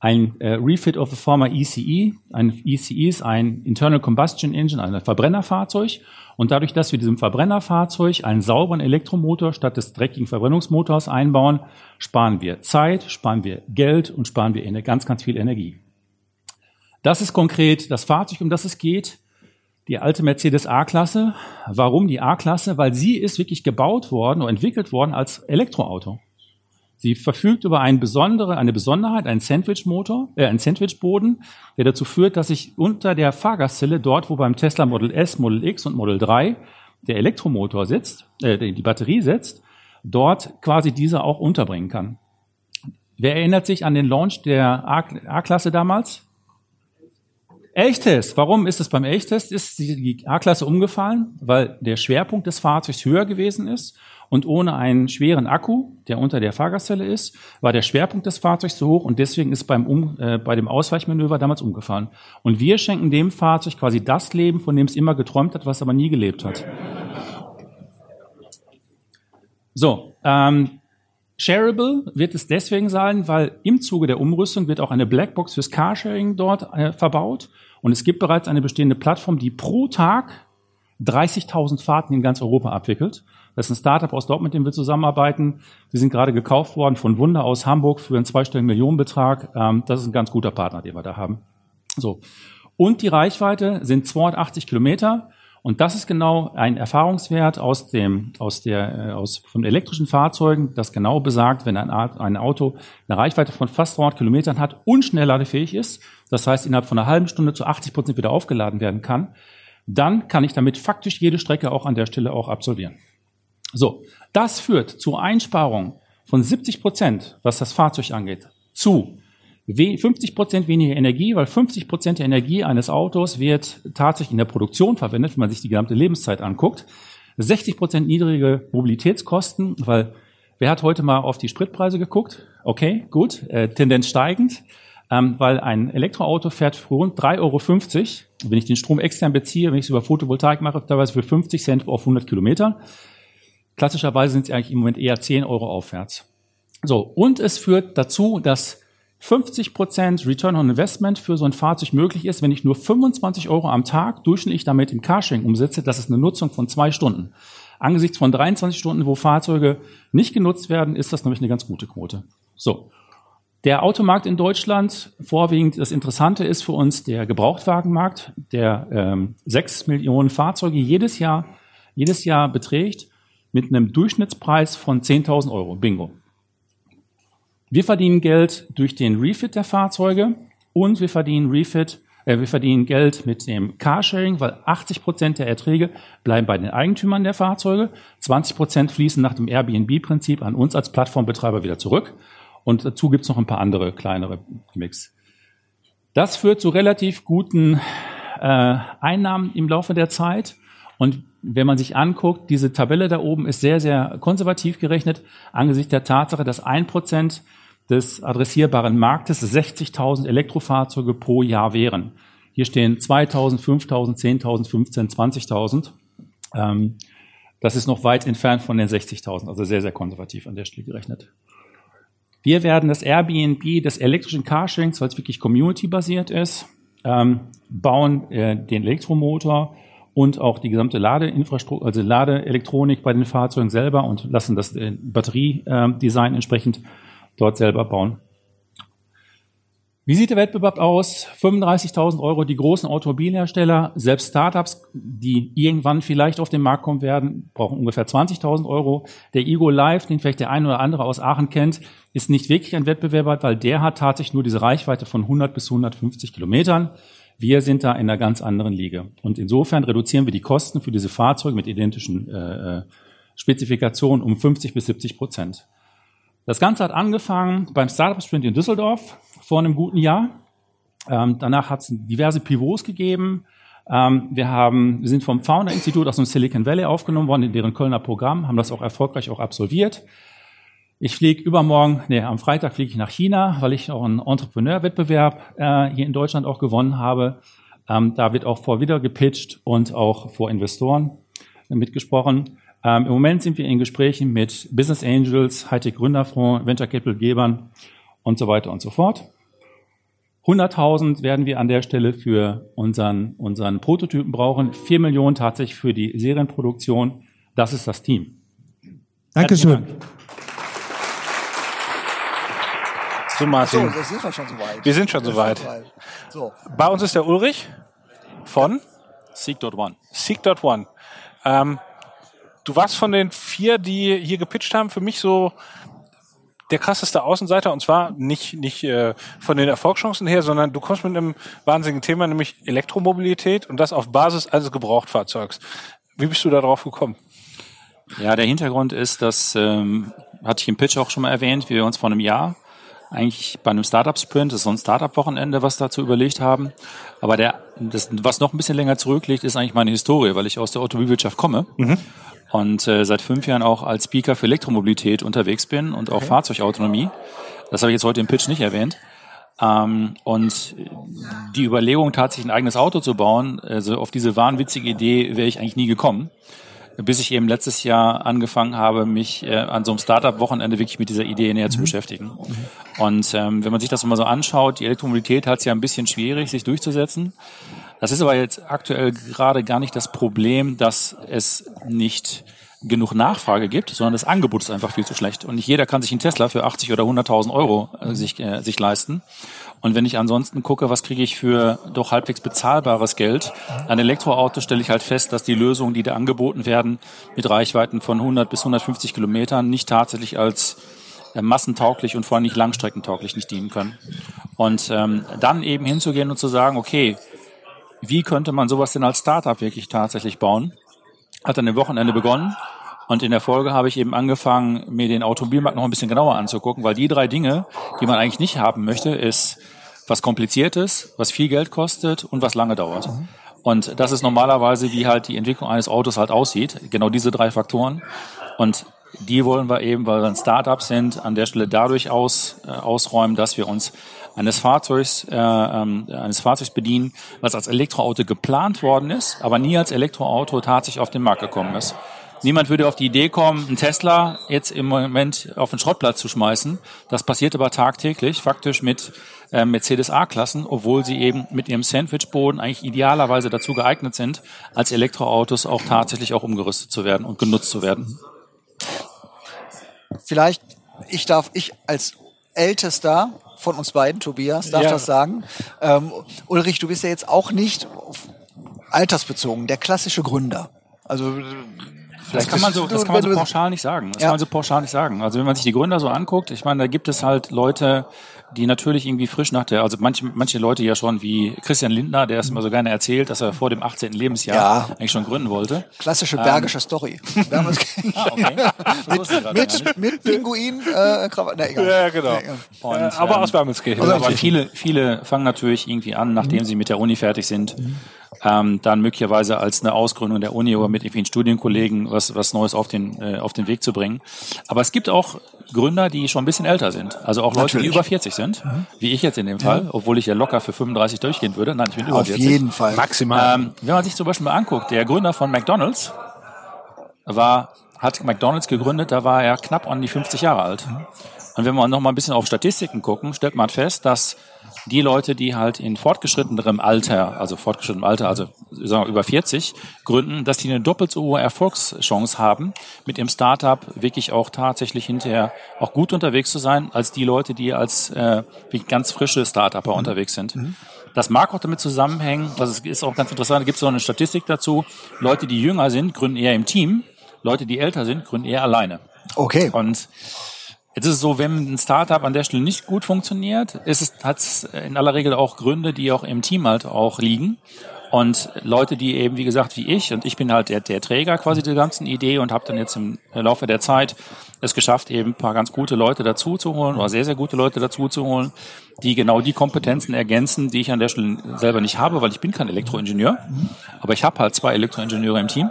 ein äh, Refit of a former ECE. Ein ECE ist ein Internal Combustion Engine, ein Verbrennerfahrzeug. Und dadurch, dass wir diesem Verbrennerfahrzeug einen sauberen Elektromotor statt des dreckigen Verbrennungsmotors einbauen, sparen wir Zeit, sparen wir Geld und sparen wir ganz, ganz viel Energie. Das ist konkret das Fahrzeug, um das es geht. Die alte Mercedes A-Klasse. Warum die A-Klasse? Weil sie ist wirklich gebaut worden oder entwickelt worden als Elektroauto. Sie verfügt über eine besondere, eine Besonderheit, einen Sandwich-Motor, äh, einen Sandwich-Boden, der dazu führt, dass sich unter der Fahrgastzelle, dort wo beim Tesla Model S, Model X und Model 3 der Elektromotor sitzt, äh, die Batterie sitzt, dort quasi diese auch unterbringen kann. Wer erinnert sich an den Launch der A-Klasse damals? Elchtest. Warum ist es beim Elchtest? Ist die A-Klasse umgefallen? Weil der Schwerpunkt des Fahrzeugs höher gewesen ist und ohne einen schweren Akku, der unter der Fahrgastzelle ist, war der Schwerpunkt des Fahrzeugs zu hoch und deswegen ist beim um, äh, bei dem Ausweichmanöver damals umgefahren. Und wir schenken dem Fahrzeug quasi das Leben, von dem es immer geträumt hat, was aber nie gelebt hat. So, ähm, Shareable wird es deswegen sein, weil im Zuge der Umrüstung wird auch eine Blackbox fürs Carsharing dort äh, verbaut und es gibt bereits eine bestehende Plattform, die pro Tag 30.000 Fahrten in ganz Europa abwickelt. Das ist ein Startup aus Dortmund, mit dem wir zusammenarbeiten. Wir sind gerade gekauft worden von Wunder aus Hamburg für einen zweistelligen Millionenbetrag. Ähm, das ist ein ganz guter Partner, den wir da haben. So. Und die Reichweite sind 280 Kilometer. Und das ist genau ein Erfahrungswert aus dem, aus der, äh, aus, von elektrischen Fahrzeugen, das genau besagt, wenn ein, ein Auto eine Reichweite von fast 300 Kilometern hat und schnell ladefähig ist, das heißt innerhalb von einer halben Stunde zu 80 Prozent wieder aufgeladen werden kann, dann kann ich damit faktisch jede Strecke auch an der Stelle auch absolvieren. So, das führt zu Einsparungen von 70 Prozent, was das Fahrzeug angeht, zu 50 Prozent weniger Energie, weil 50 Prozent der Energie eines Autos wird tatsächlich in der Produktion verwendet, wenn man sich die gesamte Lebenszeit anguckt. 60 Prozent niedrige Mobilitätskosten, weil wer hat heute mal auf die Spritpreise geguckt? Okay, gut, äh, Tendenz steigend, ähm, weil ein Elektroauto fährt für rund 3,50 Euro. Wenn ich den Strom extern beziehe, wenn ich es über Photovoltaik mache, teilweise für 50 Cent auf 100 Kilometer. Klassischerweise sind es eigentlich im Moment eher 10 Euro aufwärts. So, und es führt dazu, dass 50 Prozent Return on Investment für so ein Fahrzeug möglich ist, wenn ich nur 25 Euro am Tag durchschnittlich damit im Carsharing umsetze. Das ist eine Nutzung von zwei Stunden. Angesichts von 23 Stunden, wo Fahrzeuge nicht genutzt werden, ist das nämlich eine ganz gute Quote. So. Der Automarkt in Deutschland, vorwiegend das Interessante ist für uns der Gebrauchtwagenmarkt, der ähm, 6 Millionen Fahrzeuge jedes Jahr, jedes Jahr beträgt mit einem Durchschnittspreis von 10.000 Euro. Bingo. Wir verdienen Geld durch den Refit der Fahrzeuge und wir verdienen Refit, äh, wir verdienen Geld mit dem Carsharing, weil 80 Prozent der Erträge bleiben bei den Eigentümern der Fahrzeuge, 20 Prozent fließen nach dem Airbnb-Prinzip an uns als Plattformbetreiber wieder zurück und dazu gibt's noch ein paar andere kleinere Mix. Das führt zu relativ guten äh, Einnahmen im Laufe der Zeit und wenn man sich anguckt, diese Tabelle da oben ist sehr, sehr konservativ gerechnet, angesichts der Tatsache, dass ein Prozent des adressierbaren Marktes 60.000 Elektrofahrzeuge pro Jahr wären. Hier stehen 2000, 5000, 10.000, 15, 20.000. Ähm, das ist noch weit entfernt von den 60.000, also sehr, sehr konservativ an der Stelle gerechnet. Wir werden das Airbnb des elektrischen Carsharings, weil es wirklich community-basiert ist, ähm, bauen äh, den Elektromotor und auch die gesamte Ladeinfrastruktur, also Ladeelektronik bei den Fahrzeugen selber und lassen das äh, Batteriedesign äh, entsprechend dort selber bauen. Wie sieht der Wettbewerb aus? 35.000 Euro die großen Automobilhersteller, selbst Startups, die irgendwann vielleicht auf den Markt kommen werden, brauchen ungefähr 20.000 Euro. Der Ego Live, den vielleicht der eine oder andere aus Aachen kennt, ist nicht wirklich ein Wettbewerber, weil der hat tatsächlich nur diese Reichweite von 100 bis 150 Kilometern. Wir sind da in einer ganz anderen Liga. Und insofern reduzieren wir die Kosten für diese Fahrzeuge mit identischen äh, äh Spezifikationen um 50 bis 70 Prozent. Das Ganze hat angefangen beim Startup Sprint in Düsseldorf vor einem guten Jahr. Ähm, danach hat es diverse Pivots gegeben. Ähm, wir haben, wir sind vom Founder Institut aus dem Silicon Valley aufgenommen worden in deren Kölner Programm, haben das auch erfolgreich auch absolviert. Ich fliege übermorgen, nee, am Freitag fliege ich nach China, weil ich auch einen Entrepreneur-Wettbewerb äh, hier in Deutschland auch gewonnen habe. Ähm, da wird auch vor wieder gepitcht und auch vor Investoren mitgesprochen. Ähm, Im Moment sind wir in Gesprächen mit Business Angels, Hightech Gründerfonds, Venture Capital Gebern und so weiter und so fort. 100.000 werden wir an der Stelle für unseren, unseren Prototypen brauchen, 4 Millionen tatsächlich für die Serienproduktion. Das ist das Team. Dankeschön. Dank. So, Martin. So, sind wir schon so weit. Wir sind schon so weit. So. Bei uns ist der Ulrich von Seek.one. Seek.one. Ähm, du warst von den vier, die hier gepitcht haben, für mich so der krasseste Außenseiter und zwar nicht nicht äh, von den Erfolgschancen her, sondern du kommst mit einem wahnsinnigen Thema, nämlich Elektromobilität und das auf Basis eines Gebrauchtfahrzeugs. Wie bist du da drauf gekommen? Ja, der Hintergrund ist, dass ähm, hatte ich im Pitch auch schon mal erwähnt, wir uns vor einem Jahr eigentlich bei einem Startup-Sprint, das ist so ein Startup-Wochenende, was dazu überlegt haben. Aber der, das, was noch ein bisschen länger zurückliegt, ist eigentlich meine Historie, weil ich aus der Automobilwirtschaft komme. Mhm und äh, seit fünf Jahren auch als Speaker für Elektromobilität unterwegs bin und auch okay. Fahrzeugautonomie. Das habe ich jetzt heute im Pitch nicht erwähnt. Ähm, und die Überlegung, tatsächlich ein eigenes Auto zu bauen, also auf diese wahnwitzige Idee wäre ich eigentlich nie gekommen, bis ich eben letztes Jahr angefangen habe, mich äh, an so einem Startup-Wochenende wirklich mit dieser Idee näher zu beschäftigen. Mhm. Und ähm, wenn man sich das mal so anschaut, die Elektromobilität hat es ja ein bisschen schwierig, sich durchzusetzen. Das ist aber jetzt aktuell gerade gar nicht das Problem, dass es nicht genug Nachfrage gibt, sondern das Angebot ist einfach viel zu schlecht. Und nicht jeder kann sich einen Tesla für 80 oder 100.000 Euro äh, sich, äh, sich leisten. Und wenn ich ansonsten gucke, was kriege ich für doch halbwegs bezahlbares Geld, an Elektroauto stelle ich halt fest, dass die Lösungen, die da angeboten werden, mit Reichweiten von 100 bis 150 Kilometern nicht tatsächlich als äh, massentauglich und vor allem nicht langstreckentauglich nicht dienen können. Und ähm, dann eben hinzugehen und zu sagen, okay, wie könnte man sowas denn als Startup wirklich tatsächlich bauen? Hat dann im Wochenende begonnen und in der Folge habe ich eben angefangen, mir den Automobilmarkt noch ein bisschen genauer anzugucken, weil die drei Dinge, die man eigentlich nicht haben möchte, ist was kompliziertes, was viel Geld kostet und was lange dauert. Und das ist normalerweise, wie halt die Entwicklung eines Autos halt aussieht. Genau diese drei Faktoren. Und die wollen wir eben, weil wir ein Startup sind, an der Stelle dadurch aus, äh, ausräumen, dass wir uns eines Fahrzeugs, äh, äh, eines Fahrzeugs bedienen, was als Elektroauto geplant worden ist, aber nie als Elektroauto tatsächlich auf den Markt gekommen ist. Niemand würde auf die Idee kommen, einen Tesla jetzt im Moment auf den Schrottplatz zu schmeißen. Das passiert aber tagtäglich, faktisch mit äh, Mercedes A-Klassen, obwohl sie eben mit ihrem Sandwichboden eigentlich idealerweise dazu geeignet sind, als Elektroautos auch tatsächlich auch umgerüstet zu werden und genutzt zu werden. Vielleicht, ich darf, ich als Ältester von uns beiden, Tobias, darf ja. das sagen. Ähm, Ulrich, du bist ja jetzt auch nicht altersbezogen, der klassische Gründer. Also das kann man so, das kann man so pauschal nicht sagen. Das ja. kann man so pauschal nicht sagen. Also wenn man sich die Gründer so anguckt, ich meine, da gibt es halt Leute, die natürlich irgendwie frisch nach der, also manche, manche Leute ja schon wie Christian Lindner, der es immer so gerne erzählt, dass er vor dem 18. Lebensjahr ja. eigentlich schon gründen wollte. Klassische bergische ähm, Story. ah, okay. mit, mit, mit Pinguin, äh, Krawatte. Na, egal. Ja, genau. Und, äh, aber ähm, aus Wermelskirchen. Also, aber viele, viele fangen natürlich irgendwie an, nachdem mhm. sie mit der Uni fertig sind. Mhm ähm, dann möglicherweise als eine Ausgründung der Uni oder mit vielen Studienkollegen was, was Neues auf den, äh, auf den Weg zu bringen. Aber es gibt auch Gründer, die schon ein bisschen älter sind. Also auch Leute, Natürlich. die über 40 sind, wie ich jetzt in dem Fall, obwohl ich ja locker für 35 durchgehen würde. Nein, ich bin über Auf 40. jeden Fall. Maximal. Ähm, wenn man sich zum Beispiel mal anguckt, der Gründer von McDonalds war, hat McDonalds gegründet, da war er knapp an die 50 Jahre alt. Und wenn wir noch mal ein bisschen auf Statistiken gucken, stellt man fest, dass die Leute, die halt in fortgeschrittenerem Alter, also fortgeschrittenem Alter, also sagen wir über 40 gründen, dass die eine doppelt so hohe Erfolgschance haben, mit ihrem Startup wirklich auch tatsächlich hinterher auch gut unterwegs zu sein, als die Leute, die als äh, ganz frische Startupper unterwegs sind. Das mag auch damit zusammenhängen, das ist- ist auch ganz interessant, da gibt es so eine Statistik dazu, Leute, die jünger sind, gründen eher im Team, Leute, die älter sind, gründen eher alleine. Okay. Und jetzt ist es so, wenn ein Startup an der Stelle nicht gut funktioniert, ist es, hat es in aller Regel auch Gründe, die auch im Team halt auch liegen. Und Leute, die eben, wie gesagt, wie ich, und ich bin halt der, der Träger quasi der ganzen Idee und habe dann jetzt im Laufe der Zeit es geschafft, eben ein paar ganz gute Leute dazu zu holen oder sehr, sehr gute Leute dazu zu holen, die genau die Kompetenzen ergänzen, die ich an der Stelle selber nicht habe, weil ich bin kein Elektroingenieur, aber ich habe halt zwei Elektroingenieure im Team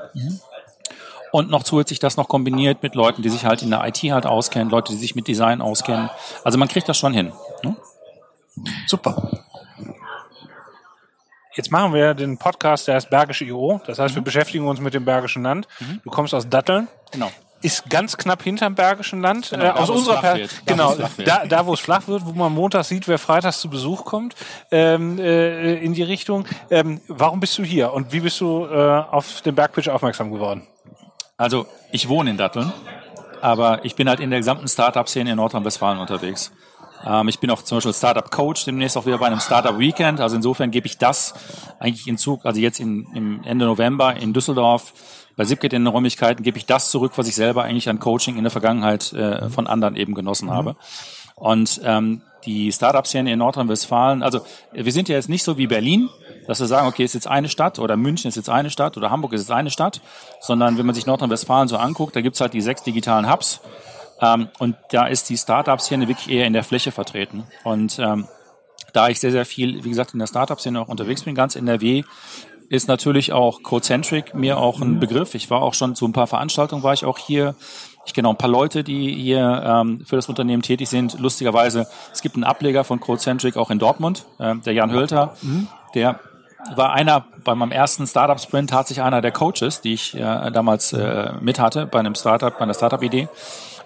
und noch zusätzlich das noch kombiniert mit Leuten, die sich halt in der IT halt auskennen, Leute, die sich mit Design auskennen. Also man kriegt das schon hin. Ne? Super. Jetzt machen wir den Podcast, der heißt Bergische IO. Das heißt, wir beschäftigen uns mit dem Bergischen Land. Du kommst aus Datteln. Genau. Ist ganz knapp hinterm Bergischen Land. Genau, äh, aus unserer flach Per- wird. Da, Genau, da, da wo es flach wird, wo man Montag sieht, wer freitags zu Besuch kommt, ähm, äh, in die Richtung. Ähm, warum bist du hier und wie bist du äh, auf den Bergpitch aufmerksam geworden? Also ich wohne in Datteln, aber ich bin halt in der gesamten Startup-Szene in Nordrhein-Westfalen unterwegs. Ähm, ich bin auch zum Beispiel Startup-Coach, demnächst auch wieder bei einem Startup-Weekend. Also insofern gebe ich das eigentlich in Zug, also jetzt in, im Ende November in Düsseldorf bei Zipkit in den Räumlichkeiten, gebe ich das zurück, was ich selber eigentlich an Coaching in der Vergangenheit äh, von anderen eben genossen habe. Und ähm, die Startup-Szene in Nordrhein-Westfalen, also wir sind ja jetzt nicht so wie Berlin, dass wir sagen, okay, ist jetzt eine Stadt oder München ist jetzt eine Stadt oder Hamburg ist jetzt eine Stadt, sondern wenn man sich Nordrhein-Westfalen so anguckt, da gibt's halt die sechs digitalen Hubs ähm, und da ist die Startup-Szene wirklich eher in der Fläche vertreten. Und ähm, da ich sehr, sehr viel, wie gesagt, in der Startup-Szene auch unterwegs bin, ganz NRW, ist natürlich auch Codecentric mir auch ein Begriff. Ich war auch schon zu ein paar Veranstaltungen, war ich auch hier. Ich kenne auch ein paar Leute, die hier ähm, für das Unternehmen tätig sind. Lustigerweise, es gibt einen Ableger von Codecentric auch in Dortmund, ähm, der Jan Hölter, der war einer, bei meinem ersten Startup-Sprint tatsächlich einer der Coaches, die ich äh, damals äh, mit hatte bei einem Startup, bei einer Startup-Idee.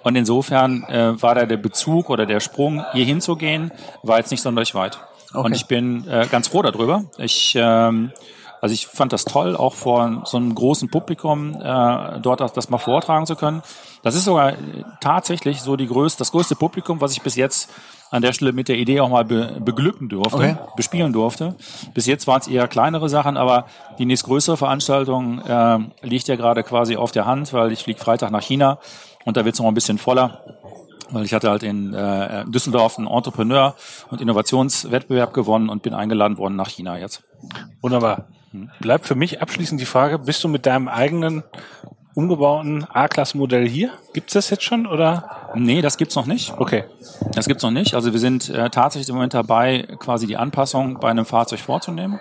Und insofern äh, war da der Bezug oder der Sprung, hier hinzugehen, war jetzt nicht sonderlich weit. Und ich bin äh, ganz froh darüber. Ich, ähm, also ich fand das toll, auch vor so einem großen Publikum äh, dort das, das mal vortragen zu können. Das ist sogar äh, tatsächlich so die größte, das größte Publikum, was ich bis jetzt an der Stelle mit der Idee auch mal be, beglücken durfte, Okay. bespielen durfte. Bis jetzt waren es eher kleinere Sachen, aber die nächstgrößere Veranstaltung äh, liegt ja gerade quasi auf der Hand, weil ich fliege Freitag nach China und da wird es noch ein bisschen voller. Weil ich hatte halt in äh, Düsseldorf einen Entrepreneur- und Innovationswettbewerb gewonnen und bin eingeladen worden nach China jetzt. Wunderbar. Bleibt für mich abschließend die Frage, bist du mit deinem eigenen umgebauten A-Klasse-Modell hier? Gibt's das jetzt schon oder? Nee, das gibt's noch nicht. Okay. Das gibt's noch nicht. Also wir sind äh, tatsächlich im Moment dabei, quasi die Anpassung bei einem Fahrzeug vorzunehmen.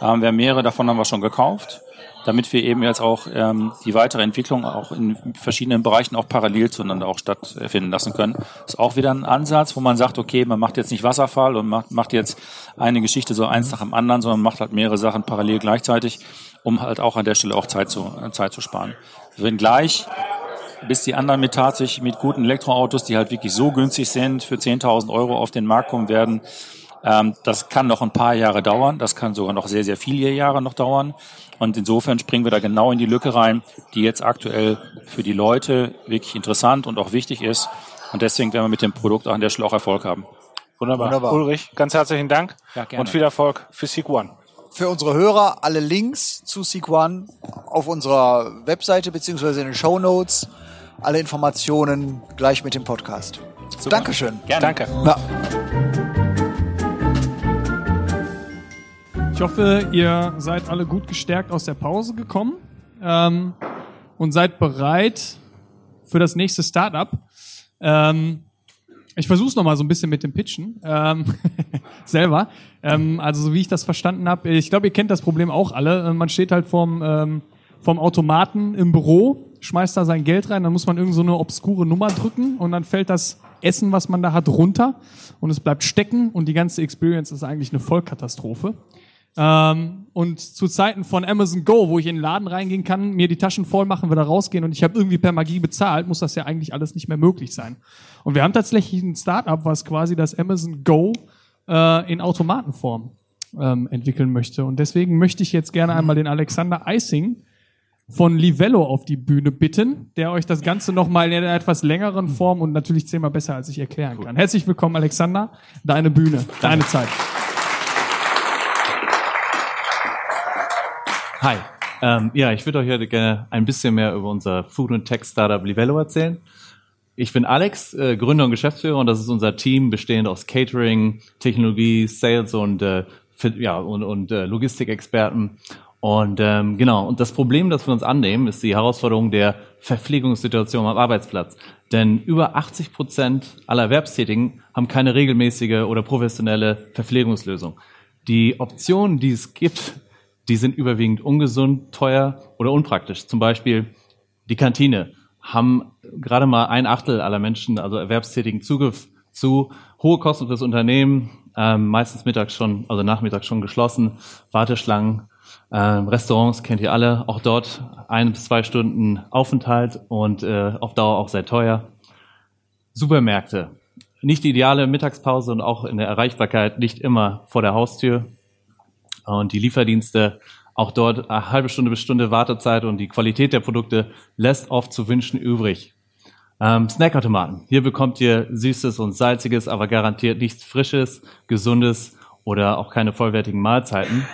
Ähm, wir haben mehrere davon haben wir schon gekauft, damit wir eben jetzt auch ähm, die weitere Entwicklung auch in verschiedenen Bereichen auch parallel zueinander auch stattfinden lassen können. ist auch wieder ein Ansatz, wo man sagt, okay, man macht jetzt nicht Wasserfall und macht, macht jetzt eine Geschichte so eins nach dem anderen, sondern macht halt mehrere Sachen parallel gleichzeitig, um halt auch an der Stelle auch Zeit zu, Zeit zu sparen. Wenn gleich bis die anderen mit tatsächlich mit guten Elektroautos, die halt wirklich so günstig sind, für 10.000 Euro auf den Markt kommen werden. Ähm, das kann noch ein paar Jahre dauern. Das kann sogar noch sehr, sehr viele Jahre noch dauern. Und insofern springen wir da genau in die Lücke rein, die jetzt aktuell für die Leute wirklich interessant und auch wichtig ist. Und deswegen werden wir mit dem Produkt auch an der Stelle auch Erfolg haben. Wunderbar. Wunderbar. Ulrich, ganz herzlichen Dank Ja, gerne. und viel Erfolg für Seek One. Für unsere Hörer alle Links zu Seek One auf unserer Webseite beziehungsweise in den Show Notes. Alle Informationen gleich mit dem Podcast. Dankeschön. Gerne. Danke. Ja. Ich hoffe, ihr seid alle gut gestärkt aus der Pause gekommen ähm, und seid bereit für das nächste Startup. Ähm, ich versuche es nochmal so ein bisschen mit dem Pitchen ähm, selber. Ähm, also so wie ich das verstanden habe, ich glaube, ihr kennt das Problem auch alle. Äh, Man steht halt vorm, ähm, vorm Automaten im Büro, schmeißt da sein Geld rein, dann muss man irgend so eine obskure Nummer drücken und dann fällt das Essen, was man da hat, runter und es bleibt stecken und die ganze Experience ist eigentlich eine Vollkatastrophe. Ähm, und zu Zeiten von Amazon Go, wo ich in den Laden reingehen kann, mir die Taschen voll machen, wieder rausgehen und ich habe irgendwie per Magie bezahlt, muss das ja eigentlich alles nicht mehr möglich sein. Und wir haben tatsächlich ein Startup, was quasi das Amazon Go äh, in Automatenform ähm, entwickeln möchte. Und deswegen möchte ich jetzt gerne einmal den Alexander Eising von Livello auf die Bühne bitten, der euch das Ganze nochmal in einer etwas längeren Form und natürlich zehnmal besser, als ich erklären kann. Herzlich willkommen, Alexander. Deine Bühne, deine Zeit. Hi. Ähm, ja, ich würde euch heute gerne ein bisschen mehr über unser Food- und Tech-Startup Livello erzählen. Ich bin Alex, äh, Gründer und Geschäftsführer und das ist unser Team bestehend aus Catering, Technologie, Sales und, äh, ja, und, und äh, Logistikexperten. Und ähm, genau, und das Problem, das wir uns annehmen, ist die Herausforderung der Verpflegungssituation am Arbeitsplatz. Denn über 80 Prozent aller Erwerbstätigen haben keine regelmäßige oder professionelle Verpflegungslösung. Die Optionen, die es gibt, die sind überwiegend ungesund, teuer oder unpraktisch. Zum Beispiel die Kantine haben gerade mal ein Achtel aller Menschen, also Erwerbstätigen, Zugriff zu hohe Kosten für das Unternehmen, ähm, meistens mittags schon, also nachmittags schon geschlossen, Warteschlangen, ähm, Restaurants kennt ihr alle, auch dort ein bis zwei Stunden Aufenthalt und äh, auf Dauer auch sehr teuer. Supermärkte, nicht die ideale Mittagspause und auch in der Erreichbarkeit nicht immer vor der Haustür. Und die Lieferdienste, auch dort eine halbe Stunde bis Stunde Wartezeit und die Qualität der Produkte lässt oft zu wünschen übrig. Ähm, Snackautomaten. Hier bekommt ihr Süßes und Salziges, aber garantiert nichts Frisches, Gesundes oder auch keine vollwertigen Mahlzeiten.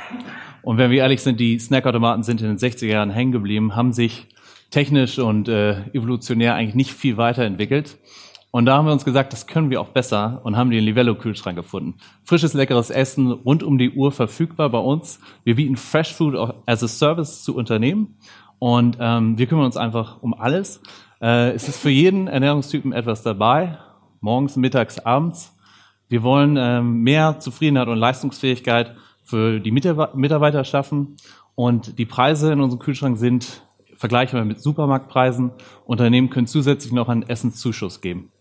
Und wenn wir ehrlich sind, die Snackautomaten sind in den 60er Jahren hängen geblieben, haben sich technisch und äh, evolutionär eigentlich nicht viel weiterentwickelt. Und da haben wir uns gesagt, das können wir auch besser und haben den Livello-Kühlschrank gefunden. Frisches, leckeres Essen rund um die Uhr verfügbar bei uns. Wir bieten Fresh Food as a Service zu Unternehmen und ähm, wir kümmern uns einfach um alles. Äh, es ist für jeden Ernährungstypen etwas dabei, morgens, mittags, abends. Wir wollen ähm, mehr Zufriedenheit und Leistungsfähigkeit für die Mitarbeiter Mitarbeiter schaffen und die Preise in unserem Kühlschrank sind vergleichbar mit Supermarktpreisen. Unternehmen können zusätzlich noch einen Essenszuschuss geben.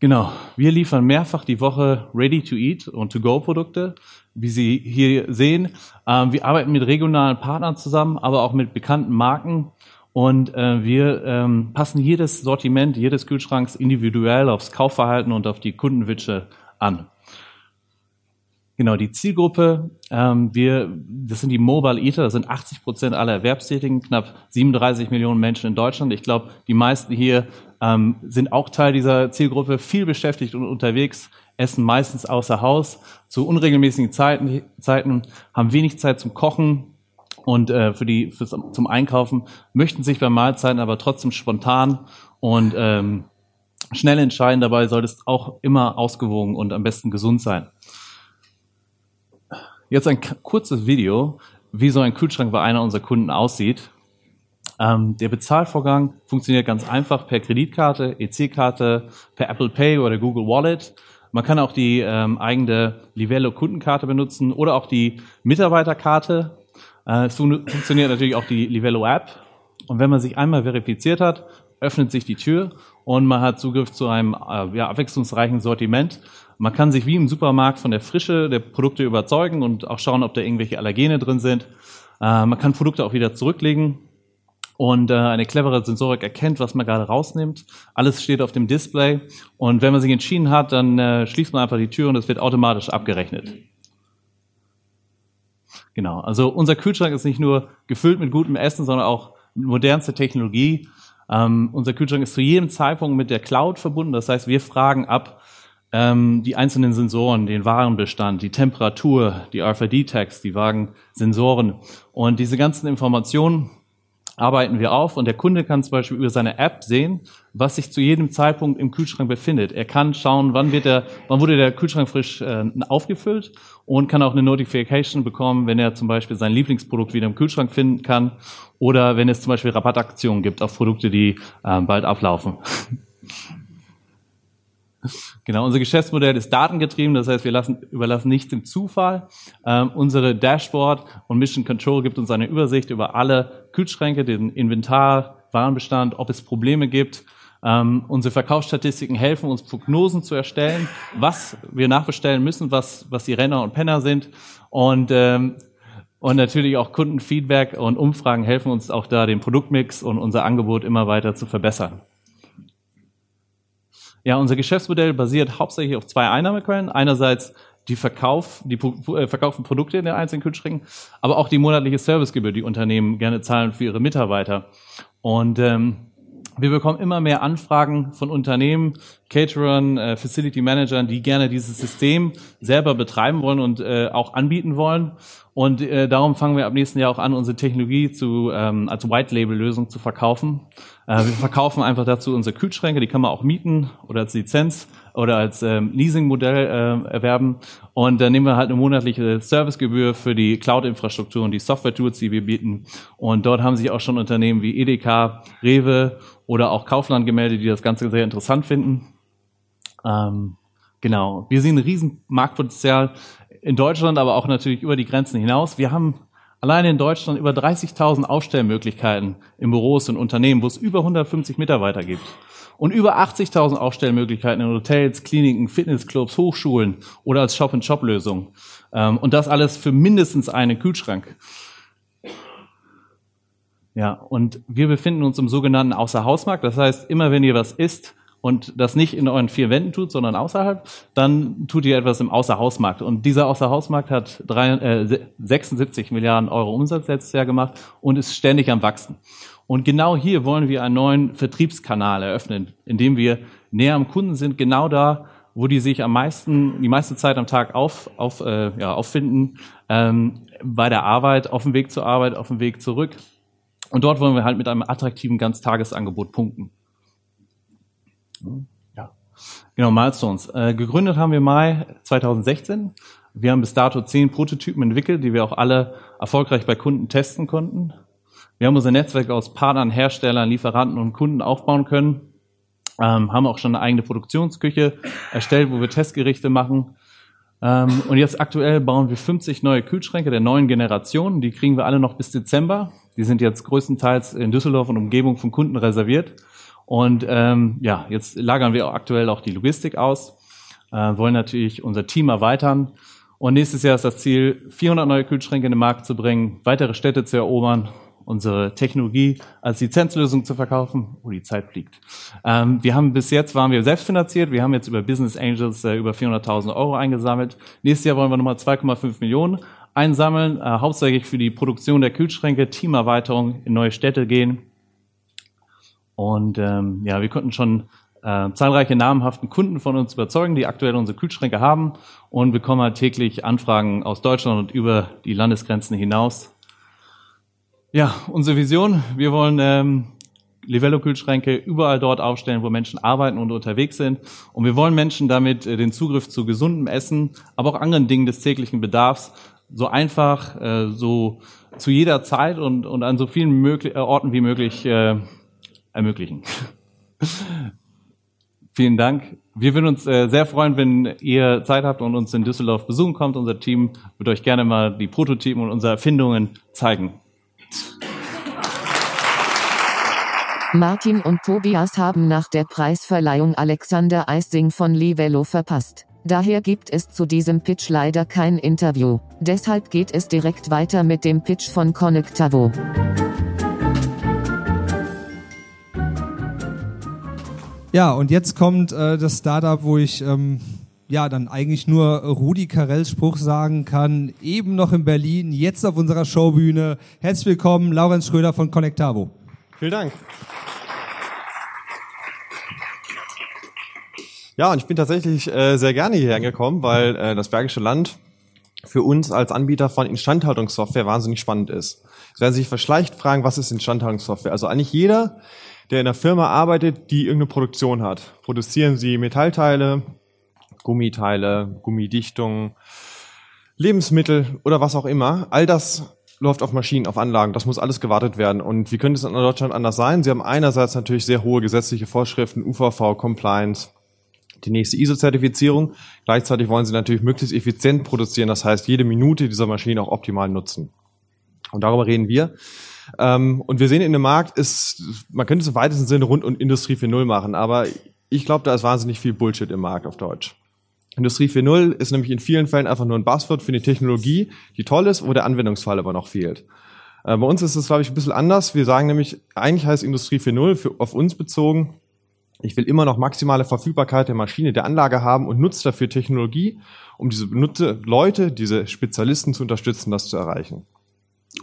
Genau, wir liefern mehrfach die Woche Ready-to-Eat und To-Go-Produkte, wie Sie hier sehen. Ähm, wir arbeiten mit regionalen Partnern zusammen, aber auch mit bekannten Marken. Und äh, wir ähm, passen jedes Sortiment, jedes Kühlschranks individuell aufs Kaufverhalten und auf die Kundenwünsche an. Genau, die Zielgruppe, ähm, wir, das sind die Mobile Eater, das sind 80 Prozent aller Erwerbstätigen, knapp 37 Millionen Menschen in Deutschland. Ich glaube, die meisten hier ähm, sind auch Teil dieser Zielgruppe, viel beschäftigt und unterwegs, essen meistens außer Haus, zu unregelmäßigen Zeiten, Zeiten haben wenig Zeit zum Kochen und äh, für die fürs, zum Einkaufen, möchten sich bei Mahlzeiten aber trotzdem spontan und ähm, schnell entscheiden. Dabei sollte es auch immer ausgewogen und am besten gesund sein. Jetzt ein kurzes Video, wie so ein Kühlschrank bei einer unserer Kunden aussieht. Ähm, der Bezahlvorgang funktioniert ganz einfach per Kreditkarte, EC-Karte, per Apple Pay oder Google Wallet. Man kann auch die ähm, eigene Livello Kundenkarte benutzen oder auch die Mitarbeiterkarte. Äh, es fun funktioniert natürlich auch die Livello App. Und wenn man sich einmal verifiziert hat, öffnet sich die Tür und man hat Zugriff zu einem äh, ja, abwechslungsreichen Sortiment. Man kann sich wie im Supermarkt von der Frische der Produkte überzeugen und auch schauen, ob da irgendwelche Allergene drin sind. Äh, man kann Produkte auch wieder zurücklegen und äh, eine clevere Sensorik erkennt, was man gerade rausnimmt. Alles steht auf dem Display und wenn man sich entschieden hat, dann äh, schließt man einfach die Tür und es wird automatisch abgerechnet. Genau, also unser Kühlschrank ist nicht nur gefüllt mit gutem Essen, sondern auch mit modernster Technologie. Ähm, unser Kühlschrank ist zu jedem Zeitpunkt mit der Cloud verbunden. Das heißt, wir fragen ab ähm, die einzelnen Sensoren, den Warenbestand, die Temperatur, die RFID-Tags, die Wagensensoren und diese ganzen Informationen arbeiten wir auf und der Kunde kann zum Beispiel über seine App sehen, was sich zu jedem Zeitpunkt im Kühlschrank befindet. Er kann schauen, wann wird der, wann wurde der Kühlschrank frisch äh, aufgefüllt und kann auch eine Notification bekommen, wenn er zum Beispiel sein Lieblingsprodukt wieder im Kühlschrank finden kann oder wenn es zum Beispiel Rabattaktionen gibt auf Produkte, die äh, bald ablaufen. Genau, unser Geschäftsmodell ist datengetrieben, das heißt, wir lassen, überlassen nichts dem Zufall. Ähm, unsere Dashboard und Mission Control gibt uns eine Übersicht über alle Kühlschränke, den Inventar, Warenbestand, ob es Probleme gibt. Ähm, unsere Verkaufsstatistiken helfen uns, Prognosen zu erstellen, was wir nachbestellen müssen, was, was die Renner und Penner sind. Und, ähm, und natürlich auch Kundenfeedback und Umfragen helfen uns auch da, den Produktmix und unser Angebot immer weiter zu verbessern. Ja, unser Geschäftsmodell basiert hauptsächlich auf zwei Einnahmequellen. Einerseits die Verkauf, die äh, verkauften Produkte in den einzelnen Kühlschränken, aber auch die monatliche Servicegebühr, die Unternehmen gerne zahlen für ihre Mitarbeiter. Und ähm, wir bekommen immer mehr Anfragen von Unternehmen, Caterern, äh, Facility Managern, die gerne dieses System selber betreiben wollen und äh, auch anbieten wollen. Und äh, darum fangen wir ab nächsten Jahr auch an, unsere Technologie zu, ähm, als White-Label-Lösung zu verkaufen. Äh, wir verkaufen einfach dazu unsere Kühlschränke, die kann man auch mieten oder als Lizenz oder als ähm, Leasing-Modell äh, erwerben. Und dann nehmen wir halt eine monatliche Servicegebühr für die Cloud-Infrastruktur und die Software-Tools, die wir bieten. Und dort haben sich auch schon Unternehmen wie Edeka, Rewe oder auch Kaufland gemeldet, die das Ganze sehr interessant finden. Ähm, genau. Wir sehen ein riesen Marktpotenzial in Deutschland, aber auch natürlich über die Grenzen hinaus. Wir haben alleine in Deutschland über 30.000 Aufstellmöglichkeiten in Büros und Unternehmen, wo es über 150 Mitarbeiter gibt. Und über 80.000 Aufstellmöglichkeiten in Hotels, Kliniken, Fitnessclubs, Hochschulen oder als Shop-and-Shop-Lösung. Ähm, und das alles für mindestens einen Kühlschrank. Ja, und wir befinden uns im sogenannten Außerhausmarkt. Das heißt, immer wenn ihr was isst, und das nicht in euren vier Wänden tut, sondern außerhalb, dann tut ihr etwas im Außerhausmarkt. Und dieser Außerhausmarkt hat drei, äh, 76 Milliarden Euro Umsatz letztes Jahr gemacht und ist ständig am Wachsen. Und genau hier wollen wir einen neuen Vertriebskanal eröffnen, indem wir näher am Kunden sind, genau da, wo die sich am meisten, die meiste Zeit am Tag auf, auf, äh, ja, auffinden, ähm, bei der Arbeit, auf dem Weg zur Arbeit, auf dem Weg zurück. Und dort wollen wir halt mit einem attraktiven Ganztagesangebot punkten. Ja. Genau, Milestones. Äh, gegründet haben wir Mai 2016. Wir haben bis dato zehn Prototypen entwickelt, die wir auch alle erfolgreich bei Kunden testen konnten. Wir haben unser Netzwerk aus Partnern, Herstellern, Lieferanten und Kunden aufbauen können. Ähm, haben auch schon eine eigene Produktionsküche erstellt, wo wir Testgerichte machen. Ähm, und jetzt aktuell bauen wir 50 neue Kühlschränke der neuen Generation. Die kriegen wir alle noch bis Dezember. Die sind jetzt größtenteils in Düsseldorf und Umgebung von Kunden reserviert. Und ähm, ja, jetzt lagern wir aktuell auch die Logistik aus, äh, wollen natürlich unser Team erweitern. Und nächstes Jahr ist das Ziel, 400 neue Kühlschränke in den Markt zu bringen, weitere Städte zu erobern, unsere Technologie als Lizenzlösung zu verkaufen. Oh, die Zeit fliegt. Ähm, wir haben bis jetzt waren wir selbstfinanziert. Wir haben jetzt über Business Angels äh, über 400.000 Euro eingesammelt. Nächstes Jahr wollen wir nochmal 2,5 Millionen einsammeln, äh, hauptsächlich für die Produktion der Kühlschränke, Teamerweiterung in neue Städte gehen und ähm, ja, wir konnten schon äh, zahlreiche namhaften Kunden von uns überzeugen, die aktuell unsere Kühlschränke haben und bekommen halt täglich Anfragen aus Deutschland und über die Landesgrenzen hinaus. Ja, unsere Vision, wir wollen ähm, Livello-Kühlschränke überall dort aufstellen, wo Menschen arbeiten und unterwegs sind. Und wir wollen Menschen damit äh, den Zugriff zu gesundem Essen, aber auch anderen Dingen des täglichen Bedarfs so einfach, äh, so zu jeder Zeit und, und an so vielen möglich, äh, Orten wie möglich äh, ermöglichen. Vielen Dank. Wir würden uns äh, sehr freuen, wenn ihr Zeit habt und uns in Düsseldorf besuchen kommt. Unser Team wird euch gerne mal die Prototypen und unsere Erfindungen zeigen. Martin und Tobias haben nach der Preisverleihung Alexander Eissing von Livelo verpasst. Daher gibt es zu diesem Pitch leider kein Interview. Deshalb geht es direkt weiter mit dem Pitch von Connectavo. Ja, und jetzt kommt äh, das Startup, wo ich ähm, ja dann eigentlich nur Rudi Carells Spruch sagen kann. Eben noch in Berlin, jetzt auf unserer Showbühne. Herzlich willkommen, Laurenz Schröder von Connectavo. Vielen Dank. Ja, und ich bin tatsächlich äh, sehr gerne hierher gekommen, weil äh, das Bergische Land für uns als Anbieter von Instandhaltungssoftware wahnsinnig spannend ist. Sie werden sich verschleicht fragen, was ist Instandhaltungssoftware? Also eigentlich jeder, der in einer Firma arbeitet, die irgendeine Produktion hat. Produzieren sie Metallteile, Gummiteile, Gummidichtung, Lebensmittel oder was auch immer. All das läuft auf Maschinen, auf Anlagen. Das muss alles gewartet werden. Und wie könnte es in Deutschland anders sein? Sie haben einerseits natürlich sehr hohe gesetzliche Vorschriften, UVV, Compliance, die nächste ISO-Zertifizierung. Gleichzeitig wollen sie natürlich möglichst effizient produzieren, das heißt jede Minute dieser Maschine auch optimal nutzen. Und darüber reden wir. Ähm, und wir sehen in dem Markt ist, man könnte es im weitesten Sinne rund um Industrie 4.0 machen, aber ich glaube, da ist wahnsinnig viel Bullshit im Markt auf Deutsch. Industrie 4.0 ist nämlich in vielen Fällen einfach nur ein Buzzword für eine Technologie, die toll ist, wo der Anwendungsfall aber noch fehlt. Äh, bei uns ist es, glaube ich, ein bisschen anders. Wir sagen nämlich, eigentlich heißt Industrie 4.0 für, auf uns bezogen, ich will immer noch maximale Verfügbarkeit der Maschine, der Anlage haben und nutze dafür Technologie, um diese benutze Leute, diese Spezialisten zu unterstützen, das zu erreichen.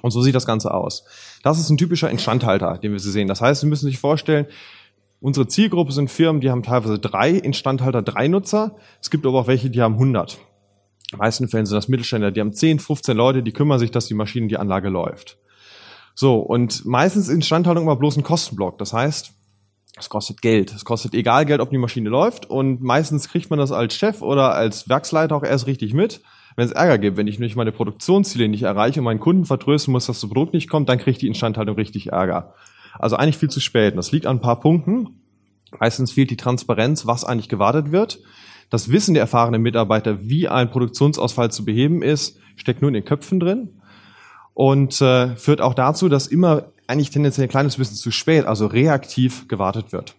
Und so sieht das Ganze aus. Das ist ein typischer Instandhalter, den wir sehen. Das heißt, Sie müssen sich vorstellen, unsere Zielgruppe sind Firmen, die haben teilweise drei Instandhalter, drei Nutzer. Es gibt aber auch welche, die haben 100. In den meisten Fällen sind das Mittelständler, die haben 10, 15 Leute, die kümmern sich, dass die Maschine, die Anlage läuft. So, und meistens ist Instandhaltung immer bloß ein Kostenblock. Das heißt, es kostet Geld. Es kostet egal Geld, ob die Maschine läuft. Und meistens kriegt man das als Chef oder als Werksleiter auch erst richtig mit wenn es Ärger gibt, wenn ich nicht meine Produktionsziele nicht erreiche und meinen Kunden vertrösten muss, dass das Produkt nicht kommt, dann kriegt die Instandhaltung richtig Ärger. Also eigentlich viel zu spät. Das liegt an ein paar Punkten. Meistens fehlt die Transparenz, was eigentlich gewartet wird. Das Wissen der erfahrenen Mitarbeiter, wie ein Produktionsausfall zu beheben ist, steckt nur in den Köpfen drin und äh, führt auch dazu, dass immer eigentlich tendenziell ein kleines bisschen zu spät, also reaktiv gewartet wird.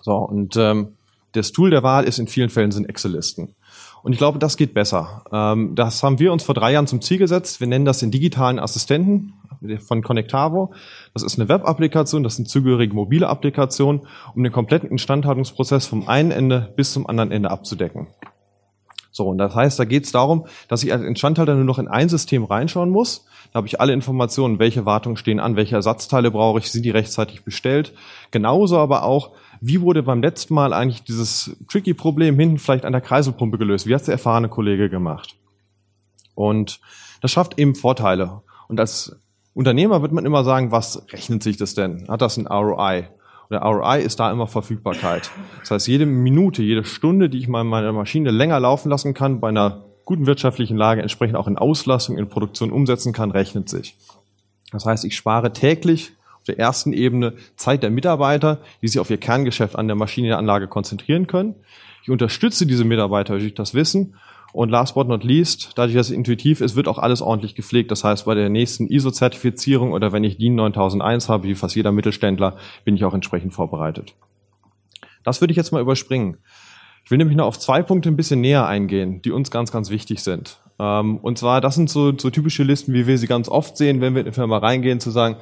So und ähm, das Tool der Wahl ist in vielen Fällen sind Excel-Listen. Und ich glaube, das geht besser. Ähm, das haben wir uns vor drei Jahren zum Ziel gesetzt. Wir nennen das den digitalen Assistenten von Connectavo. Das ist eine Web-Applikation, das eine zugehörige mobile Applikation, um den kompletten Instandhaltungsprozess vom einen Ende bis zum anderen Ende abzudecken. So, und das heißt, da geht es darum, dass ich als Instandhalter nur noch in ein System reinschauen muss. Da habe ich alle Informationen, welche Wartungen stehen an, welche Ersatzteile brauche ich, sind die rechtzeitig bestellt. Genauso aber auch, wie wurde beim letzten Mal eigentlich dieses tricky Problem hinten vielleicht an der Kreiselpumpe gelöst? Wie hat der erfahrene Kollege gemacht? Und das schafft eben Vorteile. Und als Unternehmer wird man immer sagen, was rechnet sich das denn? Hat das ein ROI? Und der ROI ist da immer Verfügbarkeit. Das heißt, jede Minute, jede Stunde, die ich mal meine Maschine länger laufen lassen kann, bei einer guten wirtschaftlichen Lage entsprechend auch in Auslastung, in Produktion umsetzen kann, rechnet sich. Das heißt, ich spare täglich auf der ersten Ebene Zeit der Mitarbeiter, die sich auf ihr Kerngeschäft an der Maschinenanlage konzentrieren können. Ich unterstütze diese Mitarbeiter durch das Wissen und last but not least, dadurch, dass es intuitiv ist, wird auch alles ordentlich gepflegt. Das heißt, bei der nächsten ISO-Zertifizierung oder wenn ich DIN 9001 habe, wie fast jeder Mittelständler, bin ich auch entsprechend vorbereitet. Das würde ich jetzt mal überspringen. Ich will nämlich noch auf zwei Punkte ein bisschen näher eingehen, die uns ganz, ganz wichtig sind. Ähm, und zwar, das sind so, so typische Listen, wie wir sie ganz oft sehen, wenn wir in eine Firma reingehen, zu sagen,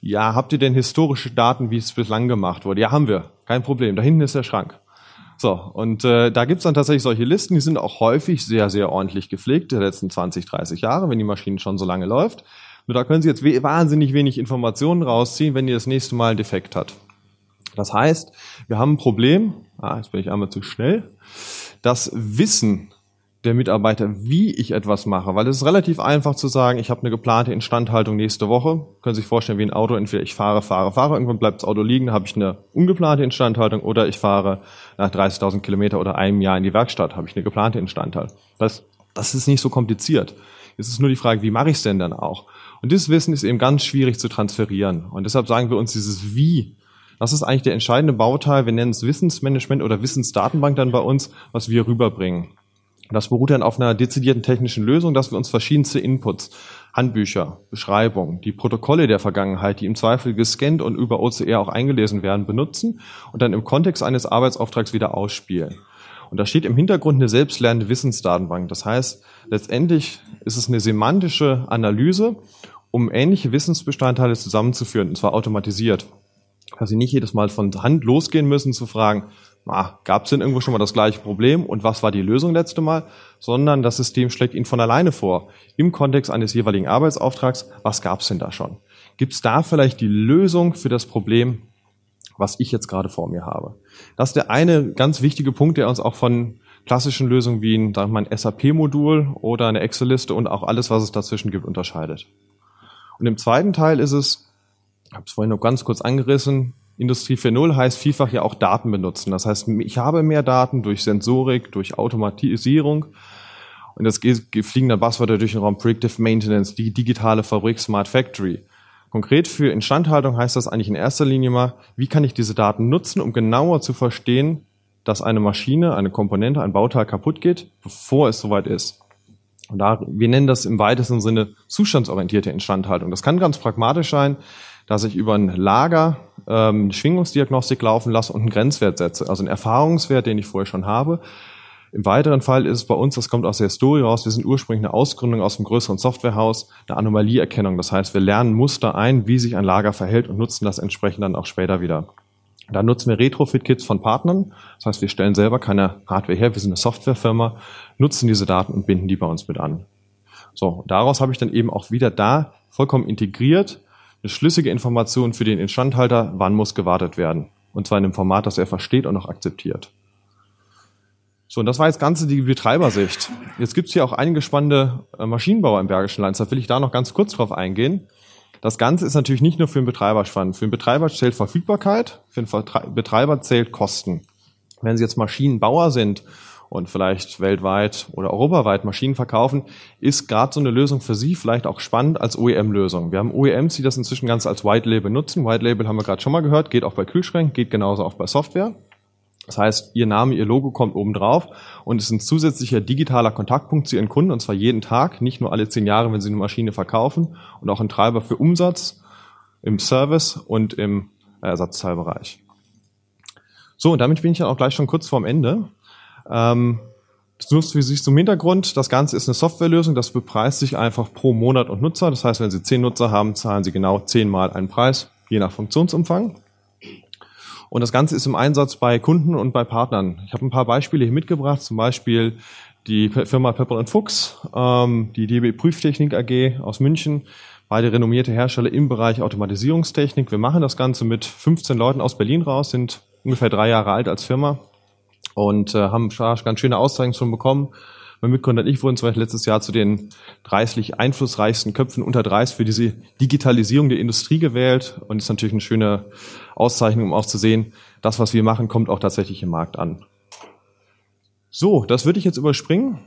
ja, habt ihr denn historische Daten, wie es bislang gemacht wurde? Ja, haben wir. Kein Problem. Da hinten ist der Schrank. So, und äh, da gibt's dann tatsächlich solche Listen, die sind auch häufig sehr, sehr ordentlich gepflegt, der letzten 20, 30 Jahre, wenn die Maschine schon so lange läuft. Nur da können Sie jetzt wahnsinnig wenig Informationen rausziehen, wenn die das nächste Mal einen Defekt hat. Das heißt, wir haben ein Problem, ah, jetzt bin ich einmal zu schnell, das Wissen der Mitarbeiter, wie ich etwas mache, weil es ist relativ einfach zu sagen, ich habe eine geplante Instandhaltung nächste Woche. Können Sie sich vorstellen, wie ein Auto, entweder ich fahre, fahre, fahre, irgendwann bleibt das Auto liegen, habe ich eine ungeplante Instandhaltung oder ich fahre nach 30.000 Kilometer oder einem Jahr in die Werkstatt, habe ich eine geplante Instandhaltung. Das, das ist nicht so kompliziert. Es ist nur die Frage, wie mache ich es denn dann auch? Und dieses Wissen ist eben ganz schwierig zu transferieren. Und deshalb sagen wir uns dieses Wie, das ist eigentlich der entscheidende Bauteil. Wir nennen es Wissensmanagement oder Wissensdatenbank dann bei uns, was wir rüberbringen. Das beruht dann auf einer dezidierten technischen Lösung, dass wir uns verschiedenste Inputs, Handbücher, Beschreibungen, die Protokolle der Vergangenheit, die im Zweifel gescannt und über OCR auch eingelesen werden, benutzen und dann im Kontext eines Arbeitsauftrags wieder ausspielen. Und da steht im Hintergrund eine selbstlernende Wissensdatenbank. Das heißt, letztendlich ist es eine semantische Analyse, um ähnliche Wissensbestandteile zusammenzuführen, und zwar automatisiert. Dass Sie nicht jedes Mal von Hand losgehen müssen zu fragen, ah, gab es denn irgendwo schon mal das gleiche Problem und was war die Lösung letzte Mal, sondern das System schlägt Ihnen von alleine vor, im Kontext eines jeweiligen Arbeitsauftrags, was gab es denn da schon? Gibt es da vielleicht die Lösung für das Problem, was ich jetzt gerade vor mir habe? Das ist der eine ganz wichtige Punkt, der uns auch von klassischen Lösungen wie ein, ein SAP-Modul oder eine Excel-Liste und auch alles, was es dazwischen gibt, unterscheidet. Und im zweiten Teil ist es, ich habe es vorhin noch ganz kurz angerissen, Industrie 4.0 heißt vielfach ja auch Daten benutzen. Das heißt, ich habe mehr Daten durch Sensorik, durch Automatisierung. Und das fliegen dann Buzzwörter durch den Raum Predictive Maintenance, die digitale Fabrik, Smart Factory. Konkret für Instandhaltung heißt das eigentlich in erster Linie mal, wie kann ich diese Daten nutzen, um genauer zu verstehen, dass eine Maschine, eine Komponente, ein Bauteil kaputt geht, bevor es soweit ist. Und da, wir nennen das im weitesten Sinne zustandsorientierte Instandhaltung. Das kann ganz pragmatisch sein, dass ich über ein Lager ähm, eine Schwingungsdiagnostik laufen lasse und einen Grenzwert setze, also einen Erfahrungswert, den ich vorher schon habe. Im weiteren Fall ist es bei uns, das kommt aus der Historie raus, wir sind ursprünglich eine Ausgründung aus einem größeren Softwarehaus, eine Anomalieerkennung. Das heißt, wir lernen Muster ein, wie sich ein Lager verhält und nutzen das entsprechend dann auch später wieder. Da nutzen wir Retrofit-Kits von Partnern. Das heißt, wir stellen selber keine Hardware her, wir sind eine Softwarefirma, nutzen diese Daten und binden die bei uns mit an. So, daraus habe ich dann eben auch wieder da vollkommen integriert eine schlüssige Information für den Instandhalter, wann muss gewartet werden. Und zwar in einem Format, das er versteht und auch akzeptiert. So, und das war jetzt Ganze die Betreibersicht. Jetzt gibt's hier auch einige spannende äh, Maschinenbauer im Bergischen Land. Da will ich da noch ganz kurz drauf eingehen. Das Ganze ist natürlich nicht nur für den Betreiber spannend. Für den Betreiber zählt Verfügbarkeit, für den Betreiber zählt Kosten. Wenn Sie jetzt Maschinenbauer sind und vielleicht weltweit oder europaweit Maschinen verkaufen, ist gerade so eine Lösung für Sie vielleicht auch spannend als OEM-Lösung. Wir haben OEMs, die das inzwischen ganz als White Label nutzen. White Label haben wir gerade schon mal gehört, geht auch bei Kühlschränken, geht genauso auch bei Software. Das heißt, Ihr Name, Ihr Logo kommt oben drauf und ist ein zusätzlicher digitaler Kontaktpunkt zu Ihren Kunden und zwar jeden Tag, nicht nur alle zehn Jahre, wenn Sie eine Maschine verkaufen und auch ein Treiber für Umsatz im Service und im Ersatzteilbereich. So, und damit bin ich dann auch gleich schon kurz vorm Ende. Ähm, das nutzt für sich zum Hintergrund. Das Ganze ist eine Softwarelösung, das bepreist sich einfach pro Monat und Nutzer. Das heißt, wenn Sie zehn Nutzer haben, zahlen Sie genau zehnmal einen Preis, je nach Funktionsumfang. Und das Ganze ist im Einsatz bei Kunden und bei Partnern. Ich habe ein paar Beispiele hier mitgebracht, zum Beispiel die Firma Pepper Fuchs, ähm, die DB Prüftechnik AG aus München, beide renommierte Hersteller im Bereich Automatisierungstechnik. Wir machen das Ganze mit 15 Leuten aus Berlin raus, sind ungefähr drei Jahre alt als Firma und äh, haben ganz schöne Auszeichnungen schon bekommen. Mein Mitgründer und ich wurden zum Beispiel letztes Jahr zu den 30 einflussreichsten Köpfen unter 30 für diese Digitalisierung der Industrie gewählt und ist natürlich eine schöne Auszeichnung, um auch zu sehen, das, was wir machen, kommt auch tatsächlich im Markt an. So, das würde ich jetzt überspringen.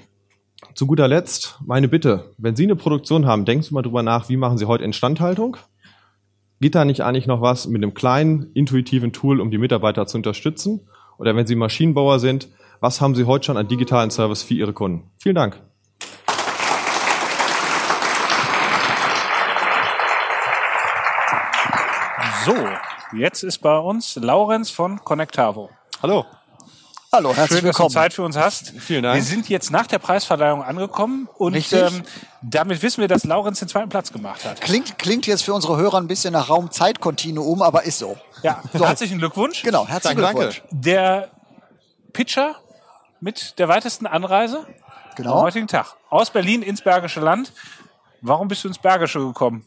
Zu guter Letzt meine Bitte, wenn Sie eine Produktion haben, denken Sie mal drüber nach, wie machen Sie heute Instandhaltung? Geht da nicht eigentlich noch was mit einem kleinen, intuitiven Tool, um die Mitarbeiter zu unterstützen? Oder wenn Sie Maschinenbauer sind, was haben Sie heute schon an digitalen Service für Ihre Kunden? Vielen Dank. So, jetzt ist bei uns Laurenz von Connectavo. Hallo. Hallo, herzlich Schön, dass willkommen. du Zeit für uns hast. Vielen Dank. Wir sind jetzt nach der Preisverleihung angekommen und Richtig. ähm, damit wissen wir, dass Laurenz den zweiten Platz gemacht hat. Klingt, klingt jetzt für unsere Hörer ein bisschen nach Raum-Zeit-Kontinuum, aber ist so. Ja, So. herzlichen Glückwunsch. Genau, herzlichen Danke, Glückwunsch. Der Pitcher mit der weitesten Anreise am Genau. heutigen Tag. Aus Berlin ins Bergische Land. Warum bist du ins Bergische gekommen?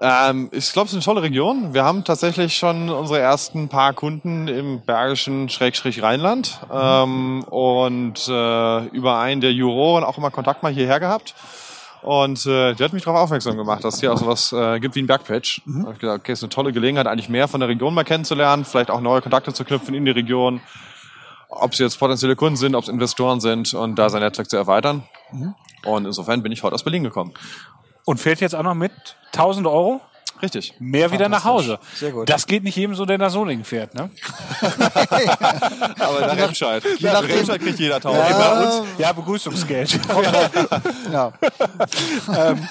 Ähm, ich glaube, es ist eine tolle Region. Wir haben tatsächlich schon unsere ersten paar Kunden im Bergischen Schrägstrich Rheinland ähm, und äh, über einen der Juroren auch immer Kontakt mal hierher gehabt. Und äh, die hat mich darauf aufmerksam gemacht, dass es hier auch sowas äh, gibt wie ein Bergpatch. Mhm. Da ich gesagt, okay, ist eine tolle Gelegenheit, eigentlich mehr von der Region mal kennenzulernen, vielleicht auch neue Kontakte zu knüpfen in die Region. Ob es jetzt potenzielle Kunden sind, ob es Investoren sind und da sein Netzwerk zu erweitern. Und insofern bin ich heute aus Berlin gekommen. Und fährt jetzt auch noch mit 1000 Euro Richtig. mehr wieder nach Hause. Sehr gut. Das geht nicht jedem so, der nach Solingen fährt. Ne? Aber nach Remscheid. je nachdem- Remscheid kriegt jeder 1000. Ja, Ja, Begrüßungsgeld. ja. Wir haben,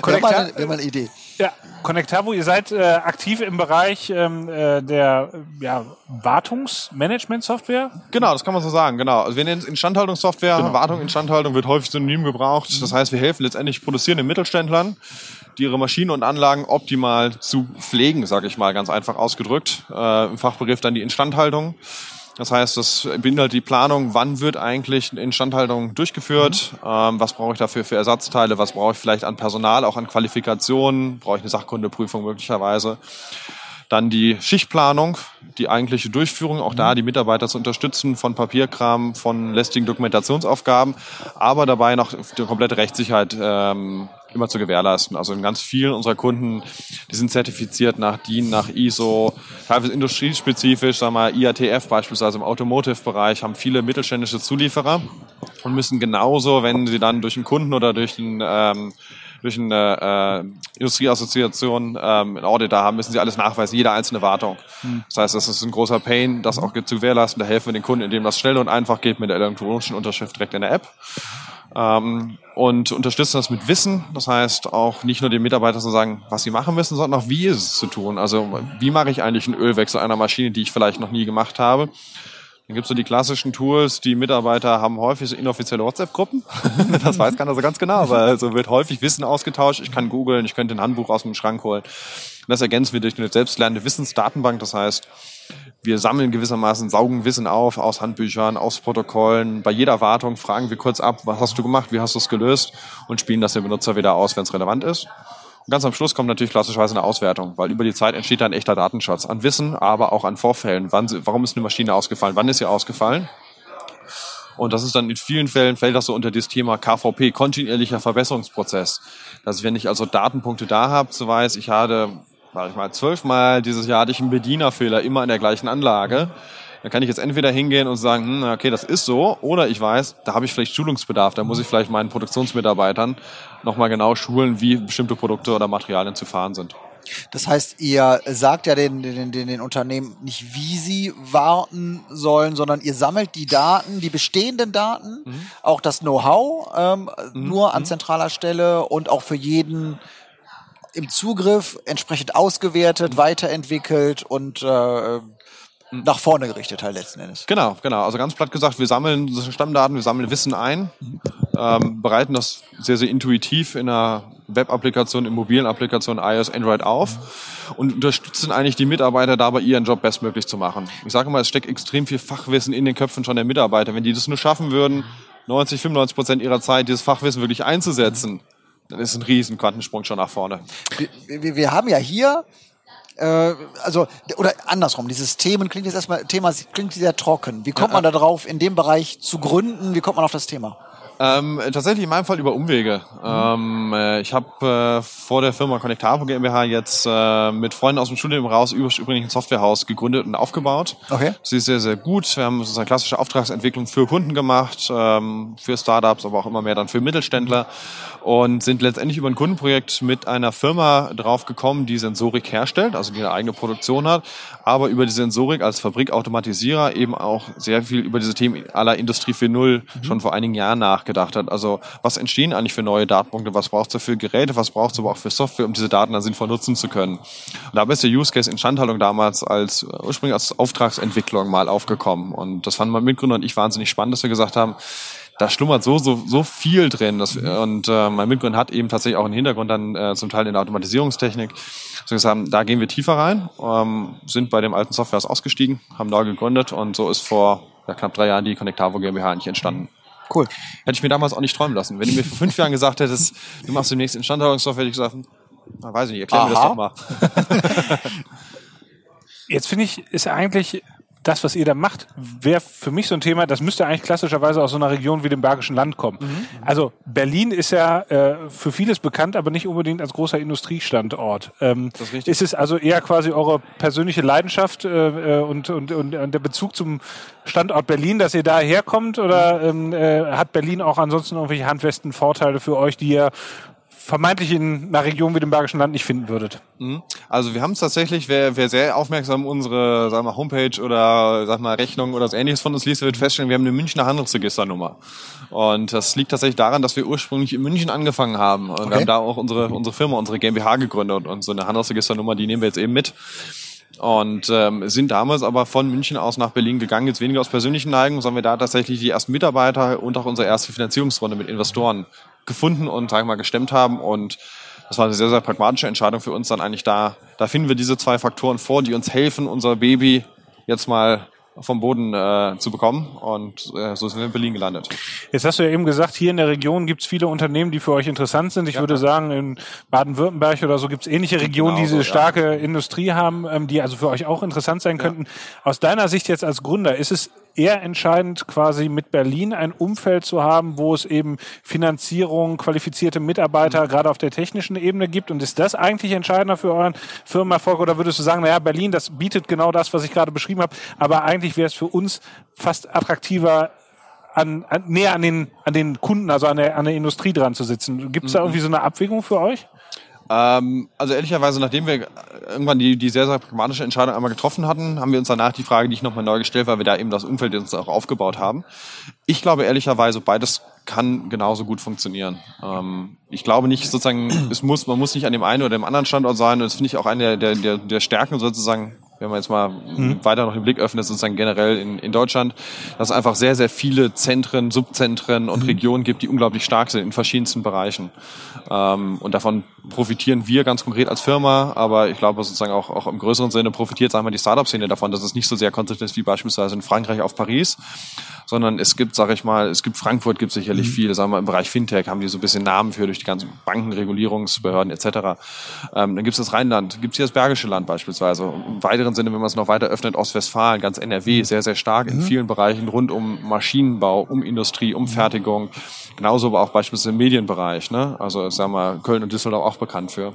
Connecta- mal, eine- wir haben eine Idee. Ja, Connectavo, ihr seid äh, aktiv im Bereich ähm, äh, der ja, Wartungsmanagement-Software. Genau, das kann man so sagen, genau. Also wir nennen es Instandhaltungssoftware. Wartung, Instandhaltung wird häufig synonym gebraucht. Das heißt, wir helfen letztendlich produzierenden Mittelständlern, die ihre Maschinen und Anlagen optimal zu pflegen, sage ich mal, ganz einfach ausgedrückt. Äh, Im Fachbegriff dann die Instandhaltung. Das heißt, das beinhaltet die Planung, wann wird eigentlich eine Instandhaltung durchgeführt, ähm, was brauche ich dafür für Ersatzteile, was brauche ich vielleicht an Personal, auch an Qualifikationen, brauche ich eine Sachkundeprüfung möglicherweise. Dann die Schichtplanung, die eigentliche Durchführung, auch da die Mitarbeiter zu unterstützen von Papierkram, von lästigen Dokumentationsaufgaben, aber dabei noch die komplette Rechtssicherheit ähm, immer zu gewährleisten. Also in ganz vielen unserer Kunden, die sind zertifiziert nach DIN, nach ISO, teilweise industriespezifisch, sagen wir IATF beispielsweise im Automotive-Bereich, haben viele mittelständische Zulieferer und müssen genauso, wenn sie dann durch einen Kunden oder durch einen ähm, durch eine äh, Industrieassoziation ähm, ein Audit da haben, müssen sie alles nachweisen, jede einzelne Wartung. Hm. Das heißt, das ist ein großer Pain, das auch zu gewährleisten. Da helfen wir den Kunden, indem das schnell und einfach geht mit der elektronischen Unterschrift direkt in der App. Ähm, und unterstützen das mit Wissen. Das heißt auch nicht nur den Mitarbeitern zu sagen, was sie machen müssen, sondern auch wie ist es zu tun. Also wie mache ich eigentlich einen Ölwechsel einer Maschine, die ich vielleicht noch nie gemacht habe. Dann gibt's so die klassischen Tools, die Mitarbeiter haben häufig so inoffizielle WhatsApp-Gruppen. das weiß keiner so ganz genau, aber also wird häufig Wissen ausgetauscht. Ich kann googeln, ich könnte ein Handbuch aus dem Schrank holen. Und das ergänzen wir durch eine selbstlernende Wissensdatenbank. Das heißt, wir sammeln gewissermaßen, saugen Wissen auf aus Handbüchern, aus Protokollen. Bei jeder Wartung fragen wir kurz ab, was hast du gemacht, wie hast du es gelöst und spielen das dem Benutzer wieder aus, wenn es relevant ist. Und ganz am Schluss kommt natürlich klassischerweise eine Auswertung, weil über die Zeit entsteht ein echter Datenschatz an Wissen, aber auch an Vorfällen. Wann, warum ist eine Maschine ausgefallen? Wann ist sie ausgefallen? Und das ist dann in vielen Fällen fällt das so unter das Thema KVP, kontinuierlicher Verbesserungsprozess. Dass wenn ich also Datenpunkte da habe, so weiß ich hatte, sag ich mal, zwölfmal dieses Jahr hatte ich einen Bedienerfehler immer in der gleichen Anlage. Dann kann ich jetzt entweder hingehen und sagen, hm, okay, das ist so, oder ich weiß, da habe ich vielleicht Schulungsbedarf, da muss ich vielleicht meinen Produktionsmitarbeitern nochmal genau schulen, wie bestimmte Produkte oder Materialien zu fahren sind. Das heißt, ihr sagt ja den, den, den, den Unternehmen nicht, wie sie warten sollen, sondern ihr sammelt die Daten, die bestehenden Daten, auch das Know-how ähm, nur an zentraler Stelle und auch für jeden im Zugriff entsprechend ausgewertet, weiterentwickelt und äh, nach vorne gerichtet halt letzten Endes. Genau, genau. Also ganz platt gesagt, wir sammeln Stammdaten, wir sammeln Wissen ein, ähm, bereiten das sehr, sehr intuitiv in einer Web-Applikation, in mobilen Applikationen iOS, Android auf und unterstützen eigentlich die Mitarbeiter dabei, ihren Job bestmöglich zu machen. Ich sage mal, es steckt extrem viel Fachwissen in den Köpfen schon der Mitarbeiter. Wenn die das nur schaffen würden, 90, 95 Prozent ihrer Zeit dieses Fachwissen wirklich einzusetzen, dann ist ein riesen Quantensprung schon nach vorne. Wir, wir, wir haben ja hier äh, also oder andersrum, dieses Themen klingt jetzt erstmal Thema klingt sehr trocken. Wie kommt man da drauf, in dem Bereich zu gründen? Wie kommt man auf das Thema? Ähm, tatsächlich in meinem Fall über Umwege. Ähm, äh, ich habe äh, vor der Firma Connectavo GmbH jetzt äh, mit Freunden aus dem Studium raus übrigens ein Softwarehaus gegründet und aufgebaut. Okay. Sie ist sehr, sehr gut. Wir haben sozusagen klassische Auftragsentwicklung für Kunden gemacht, ähm, für Startups, aber auch immer mehr dann für Mittelständler und sind letztendlich über ein Kundenprojekt mit einer Firma drauf gekommen, die Sensorik herstellt, also die eine eigene Produktion hat, aber über die Sensorik als Fabrikautomatisierer eben auch sehr viel über diese Themen aller Industrie 4.0 schon vor einigen Jahren nachgedacht hat. Also was entstehen eigentlich für neue Datenpunkte, was braucht es für Geräte, was braucht es aber auch für Software, um diese Daten dann sinnvoll nutzen zu können. Und dabei ist der Use Case Instandhaltung damals als ursprünglich als Auftragsentwicklung mal aufgekommen und das fanden mein Mitgründer und ich wahnsinnig spannend, dass wir gesagt haben, da schlummert so, so, so viel drin. Das, und äh, mein Mitgründer hat eben tatsächlich auch einen Hintergrund dann äh, zum Teil in der Automatisierungstechnik. So gesagt, da gehen wir tiefer rein, ähm, sind bei dem alten Softwares ausgestiegen, haben neu gegründet und so ist vor ja, knapp drei Jahren die Connectavo GmbH eigentlich entstanden. Cool. Hätte ich mir damals auch nicht träumen lassen. Wenn du mir vor fünf Jahren gesagt hättest, du machst demnächst Instandhaltungssoftware, hätte ich gesagt, na, weiß ich nicht, erklär mir das Aha. doch mal. Jetzt finde ich, ist eigentlich das, was ihr da macht, wäre für mich so ein Thema, das müsste eigentlich klassischerweise aus so einer Region wie dem Bergischen Land kommen. Also Berlin ist ja äh, für vieles bekannt, aber nicht unbedingt als großer Industriestandort. Ähm, Das ist richtig. ist es also eher quasi eure persönliche Leidenschaft äh, äh, und, und, und, und der Bezug zum Standort Berlin, dass ihr da herkommt oder ähm, äh, hat Berlin auch ansonsten irgendwelche handfesten Vorteile für euch, die ihr vermeintlich in einer Region wie dem Bergischen Land nicht finden würdet? Mhm. Also wir haben es tatsächlich, wer, wer sehr aufmerksam unsere sag mal, Homepage oder sag mal, Rechnung oder so ähnliches von uns liest, wird feststellen, wir haben eine Münchner Handelsregisternummer. Und das liegt tatsächlich daran, dass wir ursprünglich in München angefangen haben. Und wir Okay. haben da auch unsere, unsere Firma, unsere GmbH gegründet. Und so eine Handelsregisternummer, die nehmen wir jetzt eben mit. Und ähm, sind damals aber von München aus nach Berlin gegangen, jetzt weniger aus persönlichen Neigungen, sondern wir da tatsächlich die ersten Mitarbeiter und auch unsere erste Finanzierungsrunde mit Investoren gefunden und sag ich mal gestemmt haben. Und das war eine sehr, sehr pragmatische Entscheidung für uns dann eigentlich da. Da finden wir diese zwei Faktoren vor, die uns helfen, unser Baby jetzt mal vom Boden äh, zu bekommen. Und äh, so sind wir in Berlin gelandet. Jetzt hast du ja eben gesagt, hier in der Region gibt es viele Unternehmen, die für euch interessant sind. Ich würde sagen, in Baden-Württemberg oder so gibt es ähnliche Regionen, die Genau so, diese ja. starke Industrie haben, ähm, die also für euch auch interessant sein könnten. Aus deiner Sicht jetzt als Gründer, ist es eher entscheidend, quasi mit Berlin ein Umfeld zu haben, wo es eben Finanzierung, qualifizierte Mitarbeiter gerade auf der technischen Ebene gibt? Und ist das eigentlich entscheidender für euren Firmenerfolg? Oder würdest du sagen, naja, Berlin, das bietet genau das, was ich gerade beschrieben habe, aber eigentlich wäre es für uns fast attraktiver, an, an näher an den an den Kunden, also an der an der Industrie dran zu sitzen. Gibt es da Mhm. irgendwie so eine Abwägung für euch? Ähm, also ehrlicherweise, nachdem wir irgendwann die, die sehr, sehr pragmatische Entscheidung einmal getroffen hatten, haben wir uns danach die Frage nicht nochmal neu gestellt, weil wir da eben das Umfeld uns auch aufgebaut haben. Ich glaube ehrlicherweise, beides kann genauso gut funktionieren. Ähm, ich glaube nicht sozusagen, es muss, man muss nicht an dem einen oder dem anderen Standort sein. Und das finde ich auch eine der, der, der Stärken sozusagen wenn man jetzt mal weiter noch den Blick öffnet, sozusagen generell in, in Deutschland, dass es einfach sehr, sehr viele Zentren, Subzentren und Regionen gibt, die unglaublich stark sind in verschiedensten Bereichen. Ähm, und davon profitieren wir ganz konkret als Firma, aber ich glaube sozusagen auch, auch im größeren Sinne profitiert, sagen wir, die Startup-Szene davon, dass es nicht so sehr konzentriert ist wie beispielsweise in Frankreich auf Paris, sondern es gibt, sage ich mal, es gibt Frankfurt, gibt sicherlich viele, sagen wir im Bereich Fintech haben die so ein bisschen Namen für durch die ganzen Banken, Regulierungsbehörden etc. Ähm, dann gibt es das Rheinland, gibt es hier das Bergische Land beispielsweise. Im weiteren Sinne, wenn man es noch weiter öffnet, Ostwestfalen, ganz NRW, sehr, sehr stark in vielen Bereichen rund um Maschinenbau, um Industrie, um Fertigung. Genauso aber auch beispielsweise im Medienbereich. Ne? Also ich sag mal, Köln und Düsseldorf auch bekannt für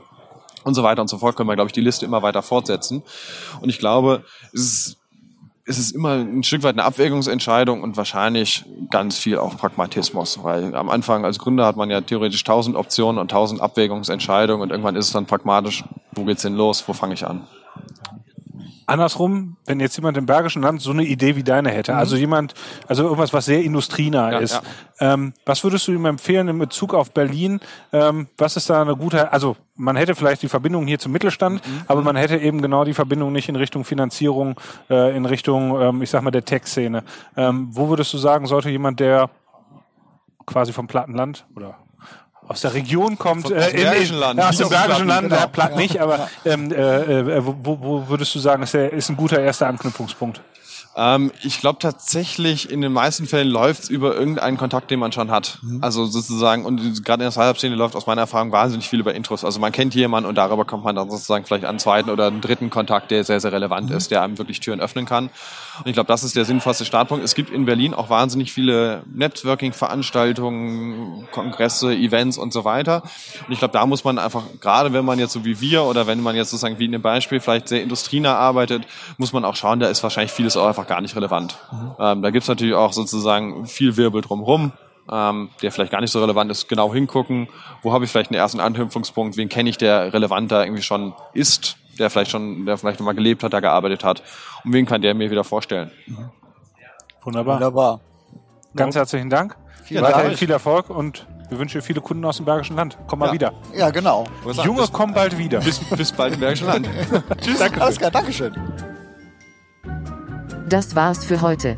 und so weiter und so fort können wir, glaube ich, die Liste immer weiter fortsetzen. Und ich glaube, es ist, es ist immer ein Stück weit eine Abwägungsentscheidung und wahrscheinlich ganz viel auch Pragmatismus, weil am Anfang als Gründer hat man ja theoretisch tausend Optionen und tausend Abwägungsentscheidungen und irgendwann ist es dann pragmatisch, wo geht's denn los, wo fange ich an? Andersrum, wenn jetzt jemand im Bergischen Land so eine Idee wie deine hätte, Mhm. also jemand, also irgendwas, was sehr industrienah Ja, ist, Ähm, was würdest du ihm empfehlen in Bezug auf Berlin? Ähm, was ist da eine gute, also man hätte vielleicht die Verbindung hier zum Mittelstand, Mhm. aber man hätte eben genau die Verbindung nicht in Richtung Finanzierung, äh, in Richtung, ähm, ich sag mal, der Tech-Szene. Ähm, wo würdest du sagen, sollte jemand, der quasi vom Plattenland oder aus der Region kommt, aus dem Bergischen Land, ja, aus dem Bergischen Land, genau. Platt nicht, aber ähm, äh, äh, wo, wo würdest du sagen, ist, der, ist ein guter erster Anknüpfungspunkt? Ähm, ich glaube tatsächlich, in den meisten Fällen läuft's über irgendeinen Kontakt, den man schon hat. Also sozusagen, und gerade in der Startup-Szene läuft aus meiner Erfahrung wahnsinnig viel über Intros. Also man kennt jemanden und darüber kommt man dann sozusagen vielleicht einen zweiten oder einen dritten Kontakt, der sehr, sehr relevant ist, der einem wirklich Türen öffnen kann. Und ich glaube, das ist der sinnvollste Startpunkt. Es gibt in Berlin auch wahnsinnig viele Networking-Veranstaltungen, Kongresse, Events und so weiter. Und ich glaube, da muss man einfach, gerade wenn man jetzt so wie wir oder wenn man jetzt sozusagen wie in dem Beispiel vielleicht sehr industrienah arbeitet, muss man auch schauen, da ist wahrscheinlich vieles auch einfach gar nicht relevant. Ähm, da gibt's natürlich auch sozusagen viel Wirbel drumherum, ähm, der vielleicht gar nicht so relevant ist. Genau hingucken, wo habe ich vielleicht einen ersten Anknüpfungspunkt, wen kenne ich, der relevant da irgendwie schon ist, der vielleicht schon, der vielleicht noch mal gelebt hat, da gearbeitet hat. Und wen kann der mir wieder vorstellen? Wunderbar. Wunderbar. Ganz herzlichen Dank. Vielen Weiterhin Dank. viel Erfolg und wir wünschen dir viele Kunden aus dem Bergischen Land. Komm mal Ja. wieder. Ja, genau. Junge, komm bald wieder. Bis, bis bald im Bergischen Land. Tschüss. Danke. Alles klar, Dankeschön. Das war's für heute.